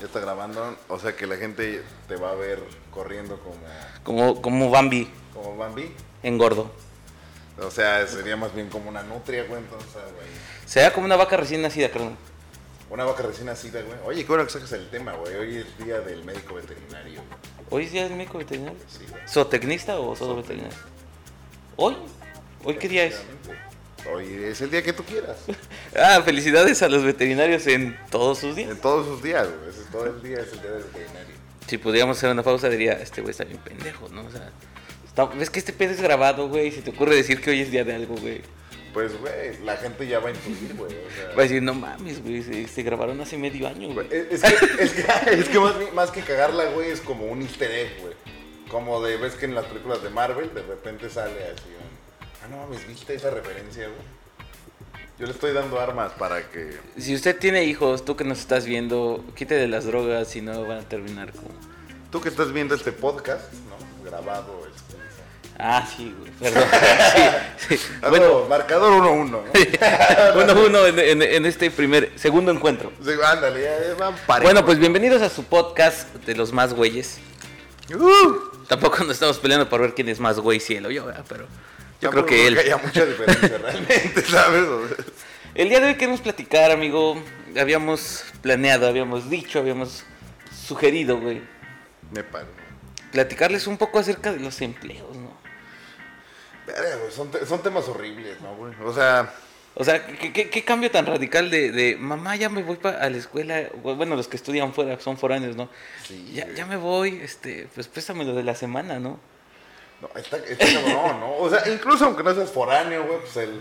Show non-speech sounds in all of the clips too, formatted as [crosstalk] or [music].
Ya está grabando, o sea que la gente te va a ver corriendo como, Como, como Bambi, como Bambi. engordo. O sea, sería más bien como una nutria, güey, entonces, güey. Será como una vaca recién nacida, carnal. Una vaca recién nacida, güey. Oye, qué bueno que sacas el tema, güey. Hoy es día del médico veterinario. ¿Hoy es día del médico veterinario? Sí, güey. ¿Zootecnista o solo veterinario? ¿Hoy? ¿Hoy qué día es? Hoy es el día que tú quieras. [laughs] Ah, felicidades a los veterinarios en todos sus días. En todos sus días, güey. Ese- Todo el día es el día del veterinario. Si pudiéramos hacer una pausa, diría, este güey está bien pendejo, ¿no? O sea, está- ves que este pedo es grabado, güey, se te ocurre decir que hoy es día de algo, güey. Pues, güey, la gente ya va a intuir, güey. O sea, [laughs] Va a decir, no mames, güey, se, se grabaron hace medio año, güey. Es, es que, es que, [laughs] es que más, que cagarla, güey, es como un easter egg, güey. Como de, ves que en las películas de Marvel de repente sale así un... Ah, no mames, ¿viste esa referencia, güey? Yo le estoy dando armas para que... Si usted tiene hijos, tú que nos estás viendo, quítele las drogas, si no van a terminar como... Tú que estás viendo este podcast, ¿no? Grabado, este... Ah, sí, güey, perdón. [laughs] Sí, sí. Bueno, Bueno, marcador 1-1, ¿no? [laughs] uno, uno en, en- en este primer, segundo encuentro. Sí, ándale, ya, ya van parejo. Bueno, pues bienvenidos a su podcast de los más güeyes. Uh, Tampoco nos estamos peleando por ver quién es más güey, cielo, yo, ¿verdad? pero yo creo que él. haya mucha diferencia [laughs] realmente, ¿sabes? El día de hoy queremos platicar, amigo. Habíamos planeado, habíamos dicho, habíamos sugerido, güey. Me paro. Platicarles un poco acerca de los empleos, ¿no? Güey, son, son temas horribles, ¿no, güey? O sea... O sea, ¿qué, qué- qué cambio tan radical de, de, mamá, ya me voy pa- a la escuela? Bueno, los que estudian fuera son foráneos, ¿no? Sí, ya, ya me voy, este, pues préstame lo de la semana, ¿no? No, está, está cabrón, ¿no? O sea, incluso aunque no seas foráneo, güey, pues el,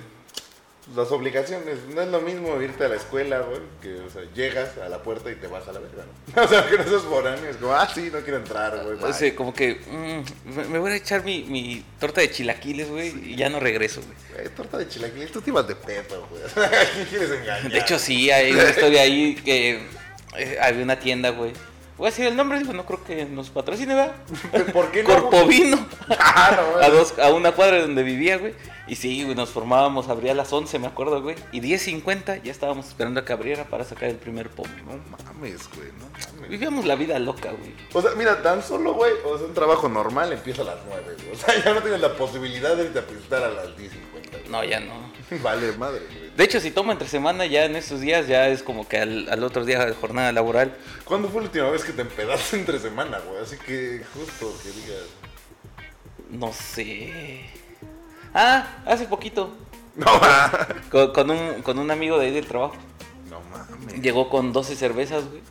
las obligaciones. No es lo mismo irte a la escuela, güey, que, o sea, llegas a la puerta y te vas a la verga, ¿no? [laughs] O sea, aunque no seas foráneo, es como, ah, sí, no quiero entrar, güey. O sea, como que mm, me- me voy a echar mi, mi torta de chilaquiles, güey, y ya no regreso, güey. Torta de chilaquiles, tú te ibas de pedo, güey. [laughs] ¿A quién quieres engañar? De hecho, sí, hay una historia ahí que eh, había una tienda, güey. Voy a decir el nombre, digo, no creo que nos patrocine, ¿verdad? ¿Por qué no? Corpovino. [laughs] Ah, no, a, dos, a una cuadra de donde vivía, güey. Y sí, güey, nos formábamos, abría a las 11, me acuerdo, güey. Y 10.50 ya estábamos esperando a que abriera para sacar el primer pomo. No mames, güey, no mames. Vivíamos la vida loca, güey. O sea, mira, tan solo, güey, o sea, un trabajo normal empieza a las 9, güey. O sea, ya no tienes la posibilidad de irte a pintar a las 10.50. güey. No, ya no. [laughs] Vale, madre, güey. De hecho, si toma entre semana, ya en estos días, ya es como que al, al otro día de jornada laboral. ¿Cuándo fue la última vez que te empedaste [laughs] entre semana, güey? Así que justo que digas. No sé. Ah, hace poquito. No, ma. [laughs] Con, con un, con un amigo de ahí del trabajo. no mames. Llegó con 12 cervezas, güey.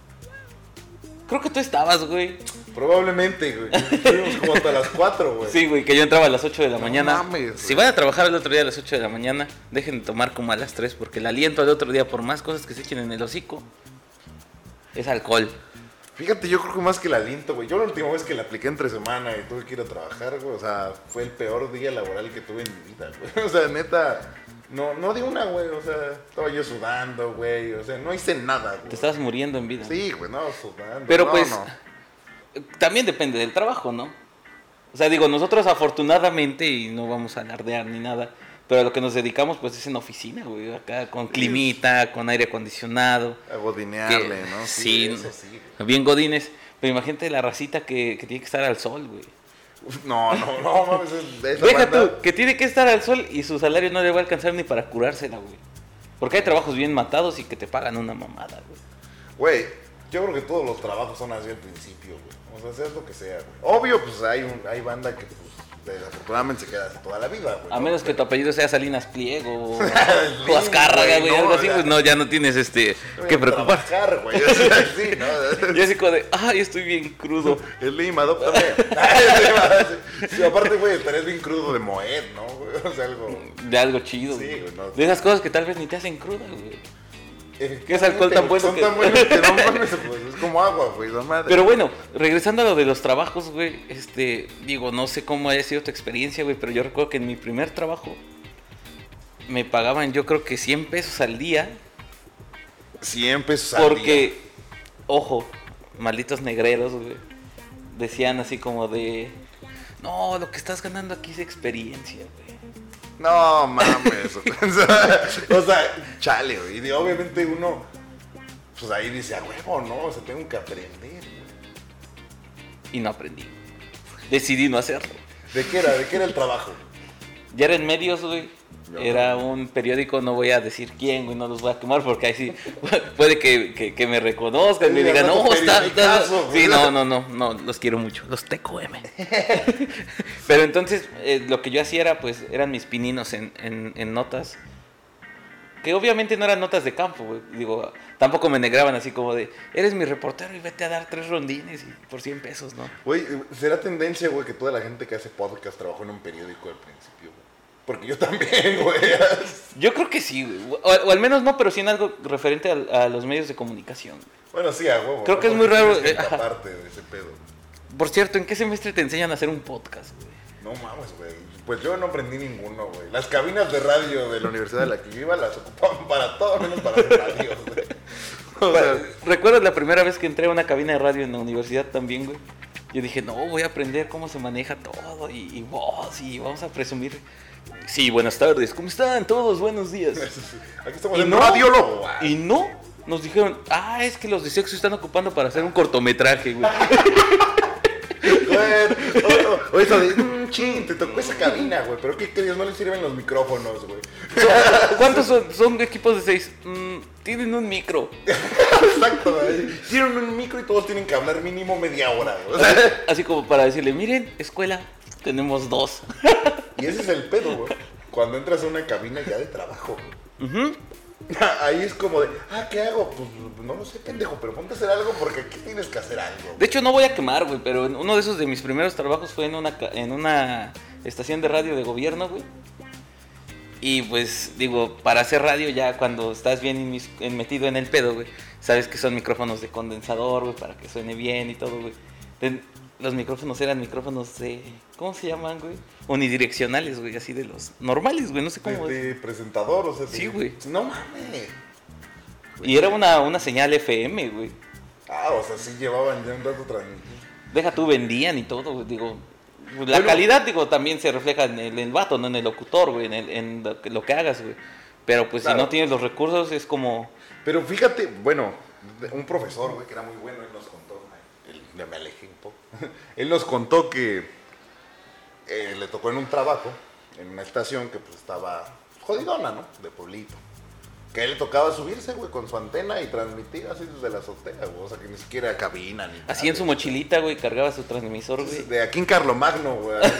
Creo que tú estabas, güey. Probablemente, güey. Estuvimos como hasta las 4, güey. Sí, güey, que yo entraba a las 8 de la No mañana. mames, si van a trabajar el otro día a las 8 de la mañana, dejen de tomar como a las 3, porque el aliento al otro día, por más cosas que se echen en el hocico, es alcohol. Fíjate, yo creo que más que el aliento, güey. Yo la última vez que la apliqué entre semana y tuve que ir a trabajar, güey. O sea, fue el peor día laboral que tuve en mi vida, güey. [laughs] O sea, neta. No, no di una, güey. O sea, estaba yo sudando, güey. O sea, no hice nada, Te güey. estabas muriendo en vida. Sí, güey, no, sudando. Pero No, pues, no. también depende del trabajo, ¿no? O sea, digo, nosotros afortunadamente, y no vamos a alardear ni nada, pero a lo que nos dedicamos pues es en oficina, güey, acá con climita, con aire acondicionado. A godinearle, que- ¿no? sí, eso sí, güey. Bien godines. Pero imagínate la racita que, que tiene que estar al sol, güey. No, no, no, mames. Deja banda- tú, que tiene que estar al sol y su salario no le va a alcanzar ni para curársela, güey. Porque hay trabajos bien matados y que te pagan una mamada, güey. Güey, yo creo que todos los trabajos son así al principio, güey. O sea, seas lo que sea, güey. Obvio, pues hay, un, hay banda que, pues, desafortunadamente se queda así toda la vida, güey. A ¿no? menos que tu apellido sea Salinas Pliego [laughs] o, Azcárraga, güey, algo así, pues no, ya no tienes este que preocupar. güey. O sea, [laughs] sí, ¿no? Y así como de, ay, estoy bien crudo. Es Lima, adóptame. sí, aparte, güey, estarías bien crudo de Moed, ¿no? [laughs] O sea, algo... De algo chido, Sí, güey. güey, no. De esas cosas que tal vez ni te hacen cruda, güey. ¿Qué es alcohol tan bueno Son que- tan [laughs] buenos que no mames, pues, es como agua, güey, la madre. Pero bueno, regresando a lo de los trabajos, güey, este, digo, no sé cómo haya sido tu experiencia, güey, pero yo recuerdo que en mi primer trabajo me pagaban yo creo que 100 pesos al día Siempre pesos al día. porque, ojo, malditos negreros, güey, decían así como de, no, lo que estás ganando aquí es experiencia, güey. No mames. [laughs] o sea, chale, güey. Y obviamente uno pues ahí dice, a huevo, ¿no? O sea, tengo que aprender. Y no aprendí. Decidí no hacerlo. ¿De qué era? ¿De qué era el trabajo? Ya era en medios, güey. No. Era un periódico, no voy a decir quién, güey, no los voy a quemar porque ahí sí [laughs] puede que, que- que me reconozcan y me digan, no, está, Sí, no, no, no, no, los quiero mucho, los TQM. [laughs] Pero entonces eh, lo que yo hacía era, pues, eran mis pininos en, en- en notas. Que obviamente no eran notas de campo, güey. Digo, tampoco me negraban así como de, eres mi reportero y vete a dar tres rondines y por 100 pesos, ¿no? Güey, será tendencia, güey, que toda la gente que hace podcast trabajó en un periódico al principio, güey. Porque yo también, güey. Yo creo que sí, güey. O, o al menos no, pero sí en algo referente a, a los medios de comunicación. Bueno, sí, a huevo. Creo ¿no? que es muy raro, que eh, ajá. empaparte de ese pedo. Por cierto, ¿en qué semestre te enseñan a hacer un podcast, güey? No mames, güey. Pues yo no aprendí ninguno, güey. Las cabinas de radio de la universidad de la que yo iba las ocupaban para todo menos para hacer radio, güey. [laughs] O sea, ¿Recuerdas la primera vez que entré a una cabina de radio en la universidad también, güey? Yo dije, no, voy a aprender cómo se maneja todo y, y voz y vamos a presumir. Sí, buenas tardes, ¿cómo están todos? Buenos días. [laughs] aquí estamos Y en no, Radio Lobo. y no, nos dijeron, ah, es que los de sexo están ocupando para hacer un cortometraje, güey. [laughs] Güey, o, o- o eso de, "Mm, chin, te tocó esa cabina, güey. Pero ¿qué crees? No le sirven los micrófonos, güey. ¿Cuántos son, son equipos de seis? Mm, tienen un micro. Exacto, güey. Tienen un micro y todos tienen que hablar mínimo media hora, güey. Así como para decirle, miren, escuela, tenemos dos. y ese es el pedo, güey. Cuando entras a una cabina ya de trabajo, güey. Ujú. [laughs] Ahí es como de, ah, ¿qué hago? Pues no lo sé, pendejo, pero ponte a hacer algo porque aquí tienes que hacer algo. De hecho, no voy a quemar, güey, pero uno de esos de mis primeros trabajos fue en una, en una estación de radio de gobierno, güey. Y pues, digo, para hacer radio ya cuando estás bien metido en el pedo, güey, sabes que son micrófonos de condensador, güey, para que suene bien y todo, güey. Los micrófonos eran micrófonos de... ¿Cómo se llaman, güey? Unidireccionales, güey, así de los normales, güey, no sé cómo... de presentador, o sea. Sí, de- güey. No mames. Y era una, una señal FM, güey. Ah, o sea, sí llevaban ya un rato transmitiendo. Deja tú, vendían y todo, güey, digo. La Bueno. calidad, digo, también se refleja en el, en el vato, no en el locutor, güey, en, el- en lo, que, lo que hagas, güey. Pero pues Claro. si no tienes los recursos es como... Pero fíjate, bueno, un profesor, güey, que era muy bueno, él nos contó, me alejé [laughs] él nos contó que eh, le tocó en un trabajo, en una estación que pues estaba jodidona, ¿no? De pueblito. Que él tocaba subirse, güey, con su antena y transmitir así desde la azotea, güey. O sea, que ni siquiera cabina ni Así en su mochilita, güey, cargaba su transmisor, güey. De aquí en Carlomagno, güey. [laughs]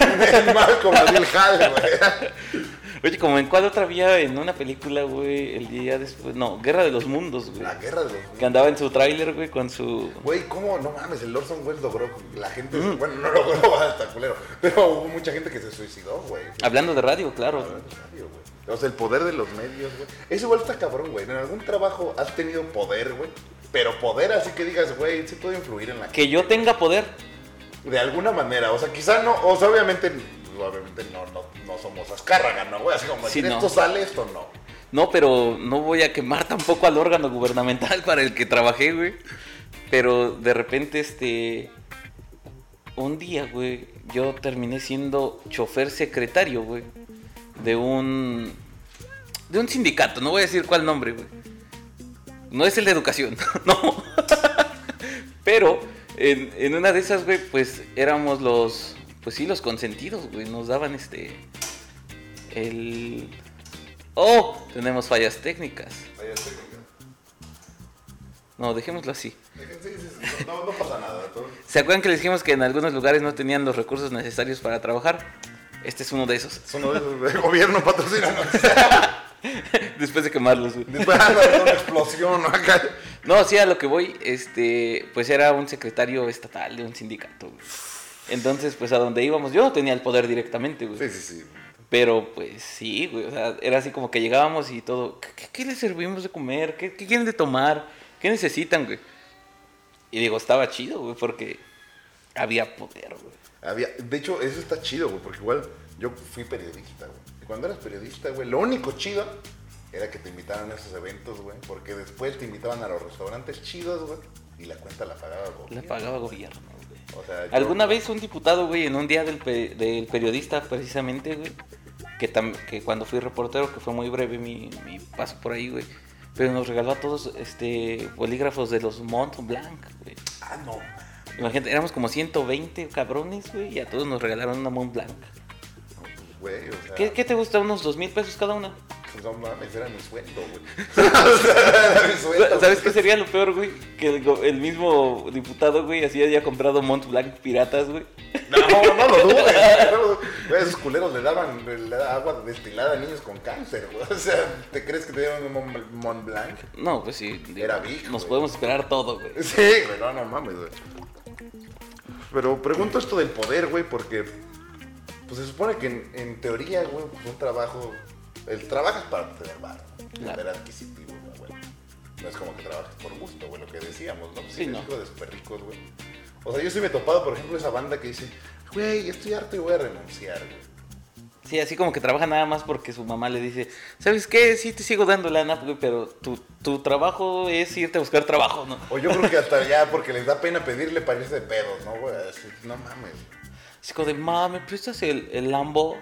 En Malcolm, así el jale, güey. [laughs] Oye, como en cuál otra había en una película, güey, el día después... No, Guerra de los Mundos, güey. La guerra de los... Que andaba en su tráiler, güey, con su... Güey, ¿cómo? No mames, el Orson Welles logró. La gente. Bueno, no logró [laughs] hasta culero. Pero hubo mucha gente que se suicidó, güey. Hablando de radio, claro. Hablando en serio, güey. O sea, el poder de los medios, güey. Eso igual está cabrón, güey. En algún trabajo has tenido poder, güey. Pero poder así que digas, güey, sí puede influir en la Que yo tenga poder. De alguna manera. O sea, quizá no. O sea, obviamente. Obviamente no, no, no somos Azcárraga, ¿no, güey? Así como Sí, decir, no. esto sale, esto no. No, pero no voy a quemar tampoco al órgano gubernamental [laughs] para el que trabajé, güey. Pero de repente, este. Un día, güey, yo terminé siendo chofer secretario, güey. De un. De un sindicato, no voy a decir cuál nombre, güey. No es el de educación, [laughs] no. Pero en, en una de esas, güey, pues éramos los. Pues sí, los consentidos, güey. Nos daban este. El. Oh, tenemos fallas técnicas. Vaya técnica. No, dejémoslo así. Sí, sí, sí. No, no pasa nada. ¿Se acuerdan que les dijimos que en algunos lugares no tenían los recursos necesarios para trabajar? Este es uno de esos. Es uno de esos. El gobierno patrocina. [laughs] Después de quemarlos, güey. Después anda de una explosión. Acá. No, sí, a lo que voy, este, pues era un secretario estatal de un sindicato, güey. Entonces, pues a donde íbamos, yo no tenía el poder directamente, güey. Sí, sí, sí. Pero pues sí, güey. O sea, era así como que llegábamos y todo. ¿Qué, qué- qué les servimos de comer? ¿Qué, qué quieren de tomar? ¿Qué necesitan, güey? Y digo, estaba chido, güey, porque había poder, güey. Había, de hecho, eso está chido, güey, porque igual yo fui periodista, güey. Y cuando eras periodista, güey, lo único chido era que te invitaran a esos eventos, güey, porque después te invitaban a los restaurantes chidos, güey, y la cuenta la pagaba, güey. La pagaba gobierno, güey. O sea, yo- ¿Alguna vez un diputado, güey, en un día del, pe- del periodista, precisamente, güey, que, tam- que cuando fui reportero, que fue muy breve mi, mi paso por ahí, güey, pero nos regaló a todos este bolígrafos de los Mont Blanc, güey. Ah, no. Imagínate, éramos como 120 cabrones, güey, y a todos nos regalaron una Mont Blanc. Güey, o sea. ¿Qué, qué te gusta? ¿Unos dos mil pesos cada una? Pues no mames, era mi sueldo, güey. [laughs] [laughs] era mi sueldo. ¿Sabes qué sería lo peor, güey? Que el, mismo diputado, güey, así haya comprado Mont Blanc piratas, güey. No, no lo dudes. [laughs] no esos culeros le daban agua destilada a niños con cáncer, güey. O sea, ¿te crees que te dieron un Mont, Blanc? No, pues sí. Era Big, Nos podemos esperar todo, güey. Sí, güey, no, no mames, güey. Pero pregunto esto del poder, güey, porque pues se supone que en, en teoría, güey, pues un trabajo, el trabajo es para tener bar, Claro. poder adquisitivo, ¿no, güey. No es como que trabajes por gusto, güey, lo que decíamos, ¿no? Pues Sí, no. De súper ricos, güey. O sea, yo sí me he topado, por ejemplo, esa banda que dice, güey, estoy harto y voy a renunciar, güey. Sí, así como que trabaja nada más porque su mamá le dice, ¿sabes qué? Sí te sigo dando lana, güey, pero tu, tu trabajo es irte a buscar trabajo, ¿no? O yo creo que hasta ya, porque les da pena pedirle para irse de pedos, ¿no, güey? Así, no mames. Así como de, ma, ¿me prestas el, el Lambo?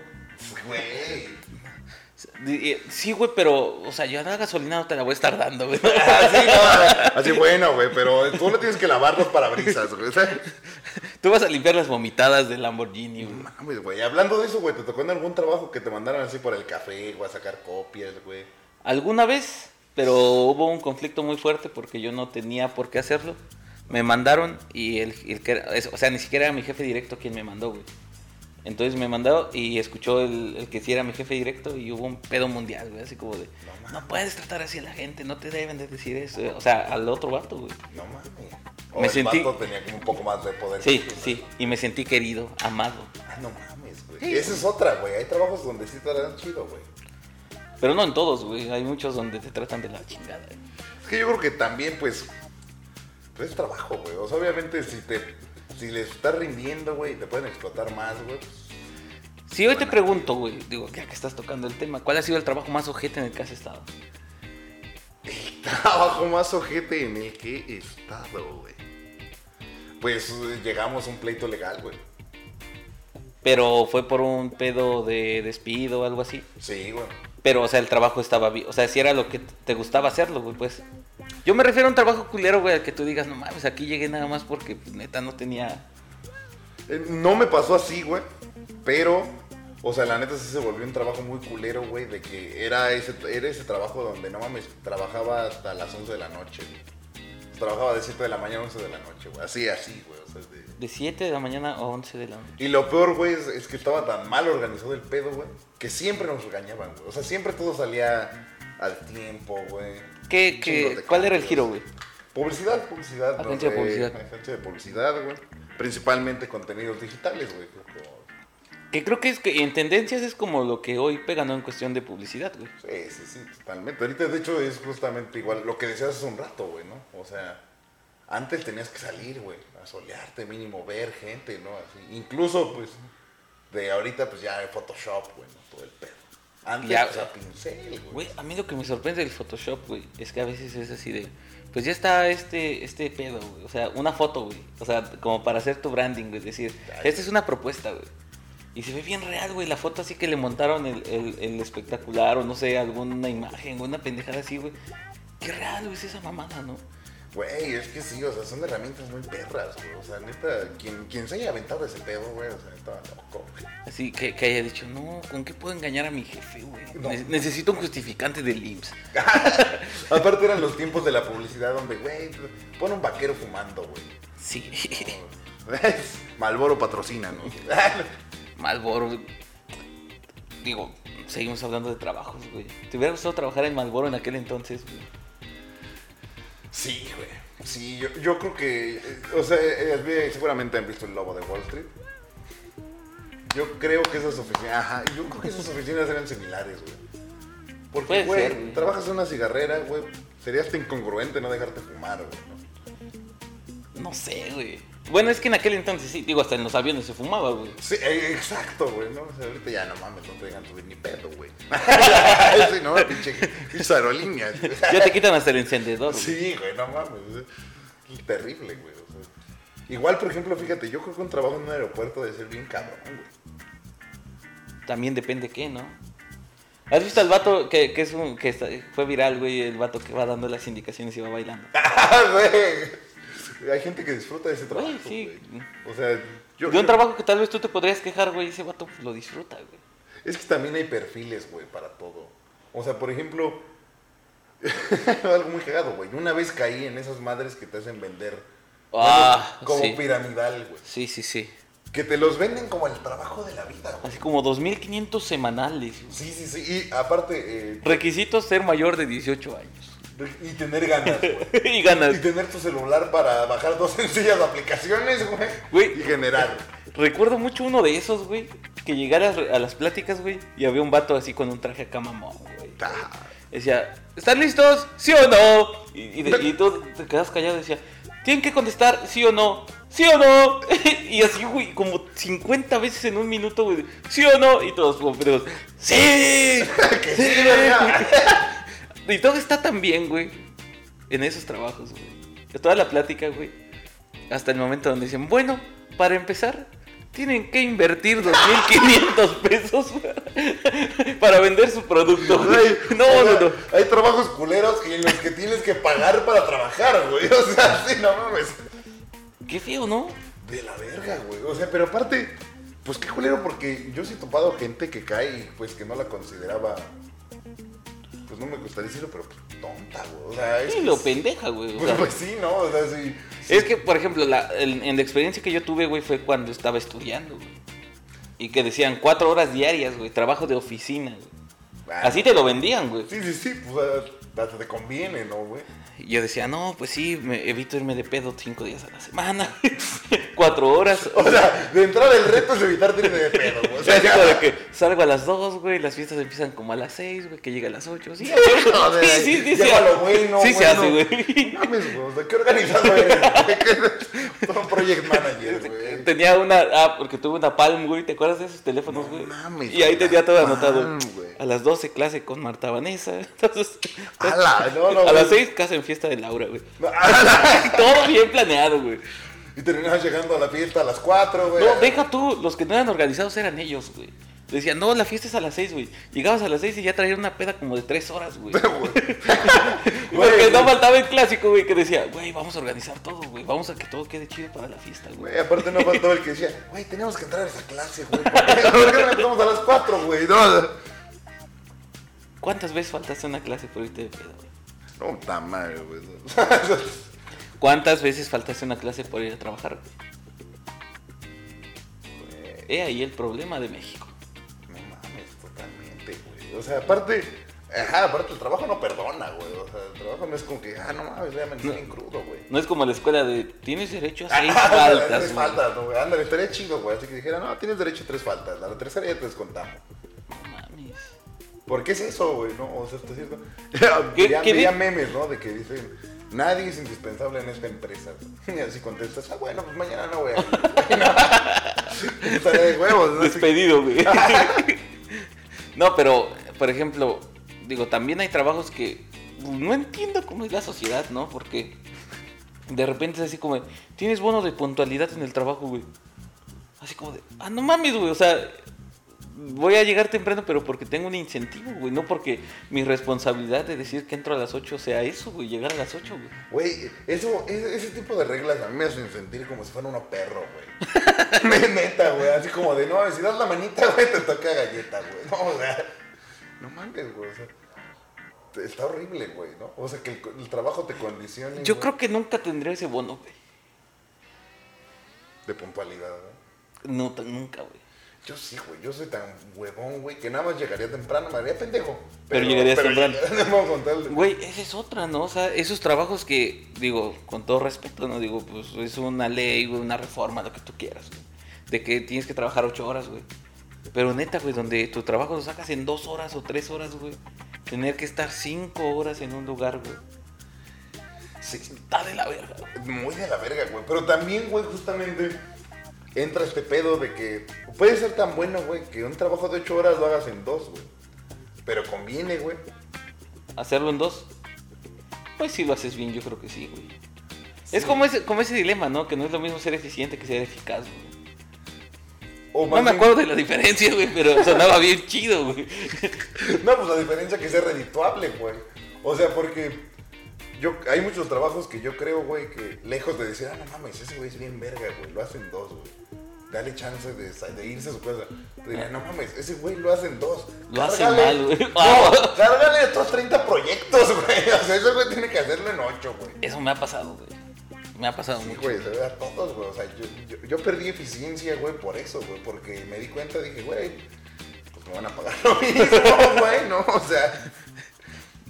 Güey. Sí, güey, pero, o sea, yo la gasolina no te la voy a estar dando, güey. [laughs] Así, no, [laughs] así bueno, güey, pero tú no tienes que lavar los parabrisas, güey. [laughs] [laughs] Tú vas a limpiar las vomitadas del Lamborghini, güey. mames, güey. Hablando de eso, güey, ¿te tocó en algún trabajo que te mandaran así por el café, güey, a sacar copias, güey? Alguna vez, pero hubo un conflicto muy fuerte porque yo no tenía por qué hacerlo. Me mandaron y el, el que era- o sea, ni siquiera era mi jefe directo quien me mandó, güey. Entonces me mandó y escuchó el, el que sí era mi jefe directo y hubo un pedo mundial, güey, así como de, no puedes tratar así a la gente, no te deben de decir eso. O sea, al otro vato, güey. No mames. O Me el sentí- vato tenía como un poco más de poder. Sí, que sí, y me sentí querido, amado. Ah, no mames, güey. Sí. Esa es otra, güey. Hay trabajos donde sí te dan chido, güey. Pero no en todos, güey, hay muchos donde te tratan de la chingada. güey. Es que yo creo que también, pues, pues es trabajo, güey. O sea, obviamente, si te, si les estás rindiendo, güey, te pueden explotar más, güey. pues, Si hoy te pregunto, güey, digo, ya que estás tocando el tema, ¿cuál ha sido el trabajo más ojete en el que has estado? trabajo más ojete en el que he estado, güey. Pues llegamos a un pleito legal, güey. Pero fue por un pedo de despido o algo así. Sí, güey. Pero, o sea, el trabajo estaba bien. O sea, si era lo que te gustaba hacerlo, güey, pues. Yo me refiero a un trabajo culero, güey, al que tú digas, no mames, aquí llegué nada más porque, pues, neta, no tenía. Eh, No me pasó así, güey. Pero, o sea, la neta sí se volvió un trabajo muy culero, güey. De que era ese, era ese trabajo donde, no mames, trabajaba hasta las 11 de la noche, güey. Trabajaba de 7 de la mañana a 11 de la noche, güey. Así, así, güey. O sea, de- De 7 de la mañana a 11 de la noche. Y lo peor, güey, es, es que estaba tan mal organizado el pedo, güey. Que siempre nos regañaban, güey. O sea, siempre todo salía al tiempo, güey. ¿Qué, qué, ¿Cuál era el giro, güey? Publicidad, publicidad. Agencia de publicidad. Agencia de publicidad, güey. Principalmente contenidos digitales, güey. como- Que creo que es que en tendencias es como lo que hoy pega, ¿no? En cuestión de publicidad, güey. Sí, sí, sí, totalmente. Ahorita, de hecho, es justamente igual lo que decías hace un rato, güey, ¿no? O sea, antes tenías que salir, güey, a solearte, mínimo, ver gente, ¿no? Así. Incluso, pues, de ahorita, pues ya hay Photoshop, güey, ¿no? Todo el pedo. Antes, Ya, pues, a pincel, güey. Güey, a mí lo que me sorprende del Photoshop, güey, es que a veces es así de, pues ya está este, este pedo, güey. O sea, una foto, güey. O sea, como para hacer tu branding, güey. Es decir, esta es una propuesta, güey. Y se ve bien real, güey. La foto así que le montaron el, el- el espectacular o no sé, alguna imagen, una pendejada así, güey. Qué real, güey, es esa mamada, ¿no? Güey, es que sí, o sea, son herramientas muy perras, güey. O sea, neta, quien, quien se haya aventado ese pedo, güey, o sea, estaba loco, güey. Así que, que haya dicho, no, ¿con qué puedo engañar a mi jefe, güey? No. Ne- necesito un justificante del IMSS. [laughs] Aparte eran los tiempos de la publicidad donde, güey, pon un vaquero fumando, güey. Sí. [laughs] Malboro patrocina, ¿no? [laughs] Malboro. Digo, seguimos hablando de trabajos, güey. ¿Te hubiera gustado trabajar en Malboro en aquel entonces, güey? Sí, güey. Sí, yo, yo creo que. O sea, eh, eh, seguramente han visto el lobo de Wall Street. Yo creo que esas oficinas. Ajá, yo creo que esas oficinas eran similares, güey. Porque, güey, ser, güey. trabajas en una cigarrera, güey. Sería hasta incongruente no dejarte fumar, güey. ¿no? No sé, güey. Bueno, es que en aquel entonces sí, digo, hasta en los aviones se fumaba, güey. Sí, eh, exacto, güey, ¿no? O sea, ahorita ya no mames, no te dejan subir ni pedo, güey. [laughs] sí, no, pinche, pinches aerolíneas. Ya te quitan hasta el encendedor, güey. Sí, güey, no mames. Es terrible, güey. o sea. igual, por ejemplo, fíjate, yo creo que un trabajo en un aeropuerto debe ser bien cabrón, güey. También depende qué, ¿no? ¿Has visto al vato que, que es un, que está- fue viral, güey? El vato que va dando las indicaciones y va bailando. [laughs] Ah, güey. Hay gente que disfruta de ese trabajo. Güey, sí. güey. O sea, yo. de un yo- trabajo que tal vez tú te podrías quejar, güey, ese vato pues, lo disfruta, güey. Es que también hay perfiles, güey, para todo. O sea, por ejemplo, [laughs] algo muy cagado, güey. Una vez caí en esas madres que te hacen vender Ah, como sí. piramidal, güey. Sí, sí, sí. Que te los venden como el trabajo de la vida, güey. Así como 2.500 semanales. güey. Sí, sí, sí. Y aparte, eh, Requisitos ser mayor de 18 años. Y tener ganas, güey. y [laughs] Y ganas. tener tu celular para bajar dos sencillas aplicaciones, güey. Güey. Y generar. Recuerdo mucho uno de esos, güey, que llegara a las pláticas, güey, y había un vato así con un traje acá mamón, güey. Ah, Decía, ¿están listos? ¿Sí o no? Y, y, de- y tú te quedas callado y decía, tienen que contestar sí o no. ¿Sí o no? [laughs] y así, güey, como 50 veces en un minuto, güey. ¿Sí o no? Y todos como ¡Sí! [laughs] que sí. Y todo está tan bien, güey, en esos trabajos, güey. Toda la plática, güey. Hasta el momento donde dicen, bueno, para empezar, tienen que invertir 2.500 [laughs] pesos [laughs] para vender su producto. güey. [laughs] No, o sea, no, no. Hay trabajos culeros en los que tienes que pagar para trabajar, güey. O sea, sí, no mames. Qué feo, ¿no? De la verga, güey. O sea, pero aparte, pues qué culero, porque yo sí he topado gente que cae y pues que no la consideraba. Pues no me gustaría decirlo, pero pues, tonta, güey. O sea, es. Sí, lo pendeja, güey. Pues, pues sí, ¿no? O sea, sí. sí. Es que, por ejemplo, la- el- en la experiencia que yo tuve, güey, fue cuando estaba estudiando, güey. Y que decían cuatro horas diarias, güey, trabajo de oficina, güey. Ah, Así te lo vendían, güey. Sí, sí, sí. Pues hasta te conviene, ¿no, güey? Y yo decía, no, pues sí, me evito irme de pedo cinco días a la semana, [laughs] cuatro horas. O sea, de entrada el reto es evitarte irte de pedo. O sea, [laughs] ya- de que salgo a las dos, güey, las fiestas empiezan como a las seis, güey, que llega a las ocho. Sí, [laughs] Joder, sí, sí, sí, a lo bueno, Sí se hace, bueno. güey. No mames, güey. O sea, qué organizado eres. güey. Project manager, güey. Tenía una, ah, porque tuve una Palm, güey, ¿te acuerdas de esos teléfonos, No güey? mames, y ahí tenía la todo anotado. Palm, güey. A las 12 clase con Marta Vanessa. Entonces, Ala, no, no, a las 6 casa en fiesta de Laura, güey. [laughs] Todo bien planeado, güey. Y terminabas llegando a la fiesta a las 4, güey. No, deja tú, los que no eran organizados eran ellos, güey. Decían, no, la fiesta es a las 6, güey. Llegabas a las 6 y ya traían una peda como de 3 horas, güey. [laughs] Porque no faltaba el clásico, güey, que decía, güey, vamos a organizar todo, güey. Vamos a que todo quede chido para la fiesta, güey. Güey, aparte no faltaba el que decía, güey, tenemos que entrar a esa clase, güey. ¿Por qué [laughs] por qué no empezamos a las 4, güey? No, ¿Cuántas veces faltaste a una clase por irte de pedo, güey? No, ta madre, güey. [laughs] ¿Cuántas veces faltaste una clase por ir a trabajar, güey? He ahí el problema de México. No mames, totalmente, güey. O sea, aparte, ajá, aparte el trabajo no perdona, güey. O sea, el trabajo no es como que, ah, no mames, voy a amanecer bien crudo, güey. No es como la escuela de, tienes derecho a [laughs] seis Ah, faltas, Tres güey. faltas, no, güey. Ándale, estaría chido, güey. Así que dijera, no, tienes derecho a tres faltas. A la tercera ya te descontamos. No mames. ¿Por qué es eso, güey? No, o sea, está cierto. [laughs] ¿Qué- Veía, veía memes, ¿no? De que dicen, nadie es indispensable en esta empresa. güey. [laughs] Y así contestas, ah, bueno, pues mañana no voy a ir. [laughs] Estaría de huevos, ¿no? Despedido, güey. no, pero, por ejemplo, digo, también hay trabajos que no entiendo cómo es la sociedad, ¿no? Porque de repente es así como, tienes bono de puntualidad en el trabajo, güey. Así como de, ah, no mames, güey, o sea, voy a llegar temprano, pero porque tengo un incentivo, güey, no porque mi responsabilidad de decir que entro a las 8 sea eso, güey, llegar a las 8, güey. Güey, eso, ese, ese tipo de reglas a mí me hacen sentir como si fuera uno perro, güey. [laughs] Neta, güey. Así como de, no, si das la manita, güey, te toca galleta, güey. No, o sea, no mames, güey. O sea, está horrible, güey, ¿no? O sea, que el, el trabajo te condicione. Yo güey, creo que nunca tendré ese bono, güey. De puntualidad, ¿no? No, nunca, güey. Yo sí, güey. Yo soy tan huevón, güey, que nada más llegaría temprano, me haría pendejo. Pero llegarías temprano. llegaría- [laughs] Güey, esa es otra, ¿no? O sea, esos trabajos que, digo, con todo respeto, ¿no? Digo, pues es una ley, güey, una reforma, lo que tú quieras, güey. De que tienes que trabajar ocho horas, güey. Pero neta, güey, donde tu trabajo lo sacas en dos horas o tres horas, güey. Tener que estar cinco horas en un lugar, güey. Sí, Está de la verga, güey. Muy de la verga, güey. Pero también, güey, justamente entra este pedo de que puede ser tan bueno, güey, que un trabajo de ocho horas lo hagas en dos, güey. Pero conviene, güey. ¿Hacerlo en dos? Pues si lo haces bien, yo creo que sí, güey. Es como ese, como ese dilema, ¿no? Que no es lo mismo ser eficiente que ser eficaz, güey. O No me bien- acuerdo de la diferencia, güey, pero sonaba bien chido, güey. [laughs] No, pues la diferencia que sea redituable, güey. O sea, porque yo hay muchos trabajos que yo creo, güey, que lejos de decir, ah, no mames, ese güey es bien verga, güey, lo hacen dos, güey. Dale chance de, irse a su casa. Te dirían, no mames, ese güey lo hacen dos. Lo hace mal, güey. No, cárgale estos 30 proyectos, [laughs] güey. O sea, ese güey tiene que hacerlo en ocho, güey. Eso me ha pasado, güey. Me ha pasado Sí, mucho. güey, se ve a todos, güey. O sea, yo, yo, yo perdí eficiencia, güey, por eso, güey. Porque me di cuenta, dije, güey, pues me van a pagar lo mismo, [laughs] güey, ¿no? O sea,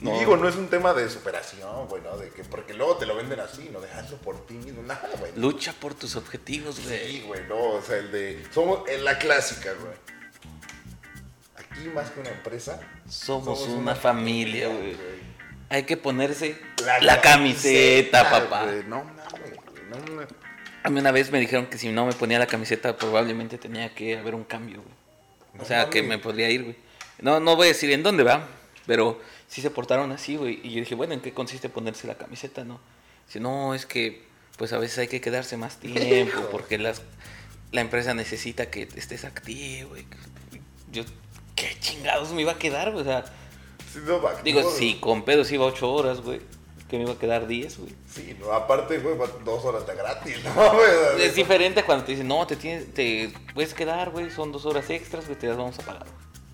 No. digo, no es un tema de superación, güey, ¿no? De que, porque luego te lo venden así, no dejarlo por ti mismo, nada, güey. Lucha por tus objetivos, Sí, güey. güey, no, o sea, el de, somos en la clásica, güey. Aquí más que una empresa, Somos, una, familia, güey. Hay que ponerse la, La camiseta, papá. güey, No mames, güey, no. A mí una vez me dijeron que si no me ponía la camiseta probablemente tenía que haber un cambio, güey. O No sea, que me podría ir, güey. No, no voy a decir en dónde va, pero sí se portaron así, güey. Y yo dije, bueno, ¿en qué consiste ponerse la camiseta, no? Si no, es que pues a veces hay que quedarse más [laughs] tiempo porque las, la empresa necesita que estés activo, güey. Yo, ¿qué chingados me iba a quedar, güey? O sea, Sí, no, va, digo, no, si con pedos iba ocho horas, güey, que me iba a quedar diez, güey. Sí, no, aparte, güey, va dos horas de gratis, [laughs] ¿no, güey? Es diferente cuando te dicen, no, te, tienes, te puedes quedar, güey, son dos horas extras, güey, te las vamos a pagar.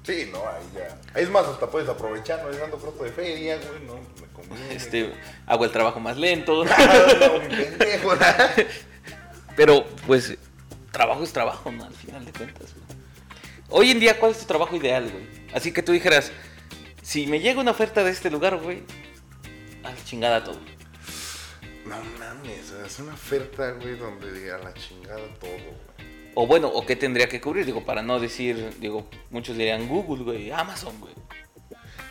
Sí, no, ahí ya. Es más, hasta puedes aprovechar, no dando pronto de feria, güey, no, me conviene. Este, hago el trabajo más lento. [laughs] no, mi pendejo. [laughs] Pero, pues, trabajo es trabajo, ¿no? Al final de cuentas, güey. Hoy en día, ¿cuál es tu trabajo ideal, güey? Así que tú dijeras, si me llega una oferta de este lugar, güey, a la chingada todo. No mames, es una oferta, güey, donde diga la chingada todo, güey. O bueno, o qué tendría que cubrir, digo, para no decir, digo, muchos dirían Google, güey, Amazon, güey.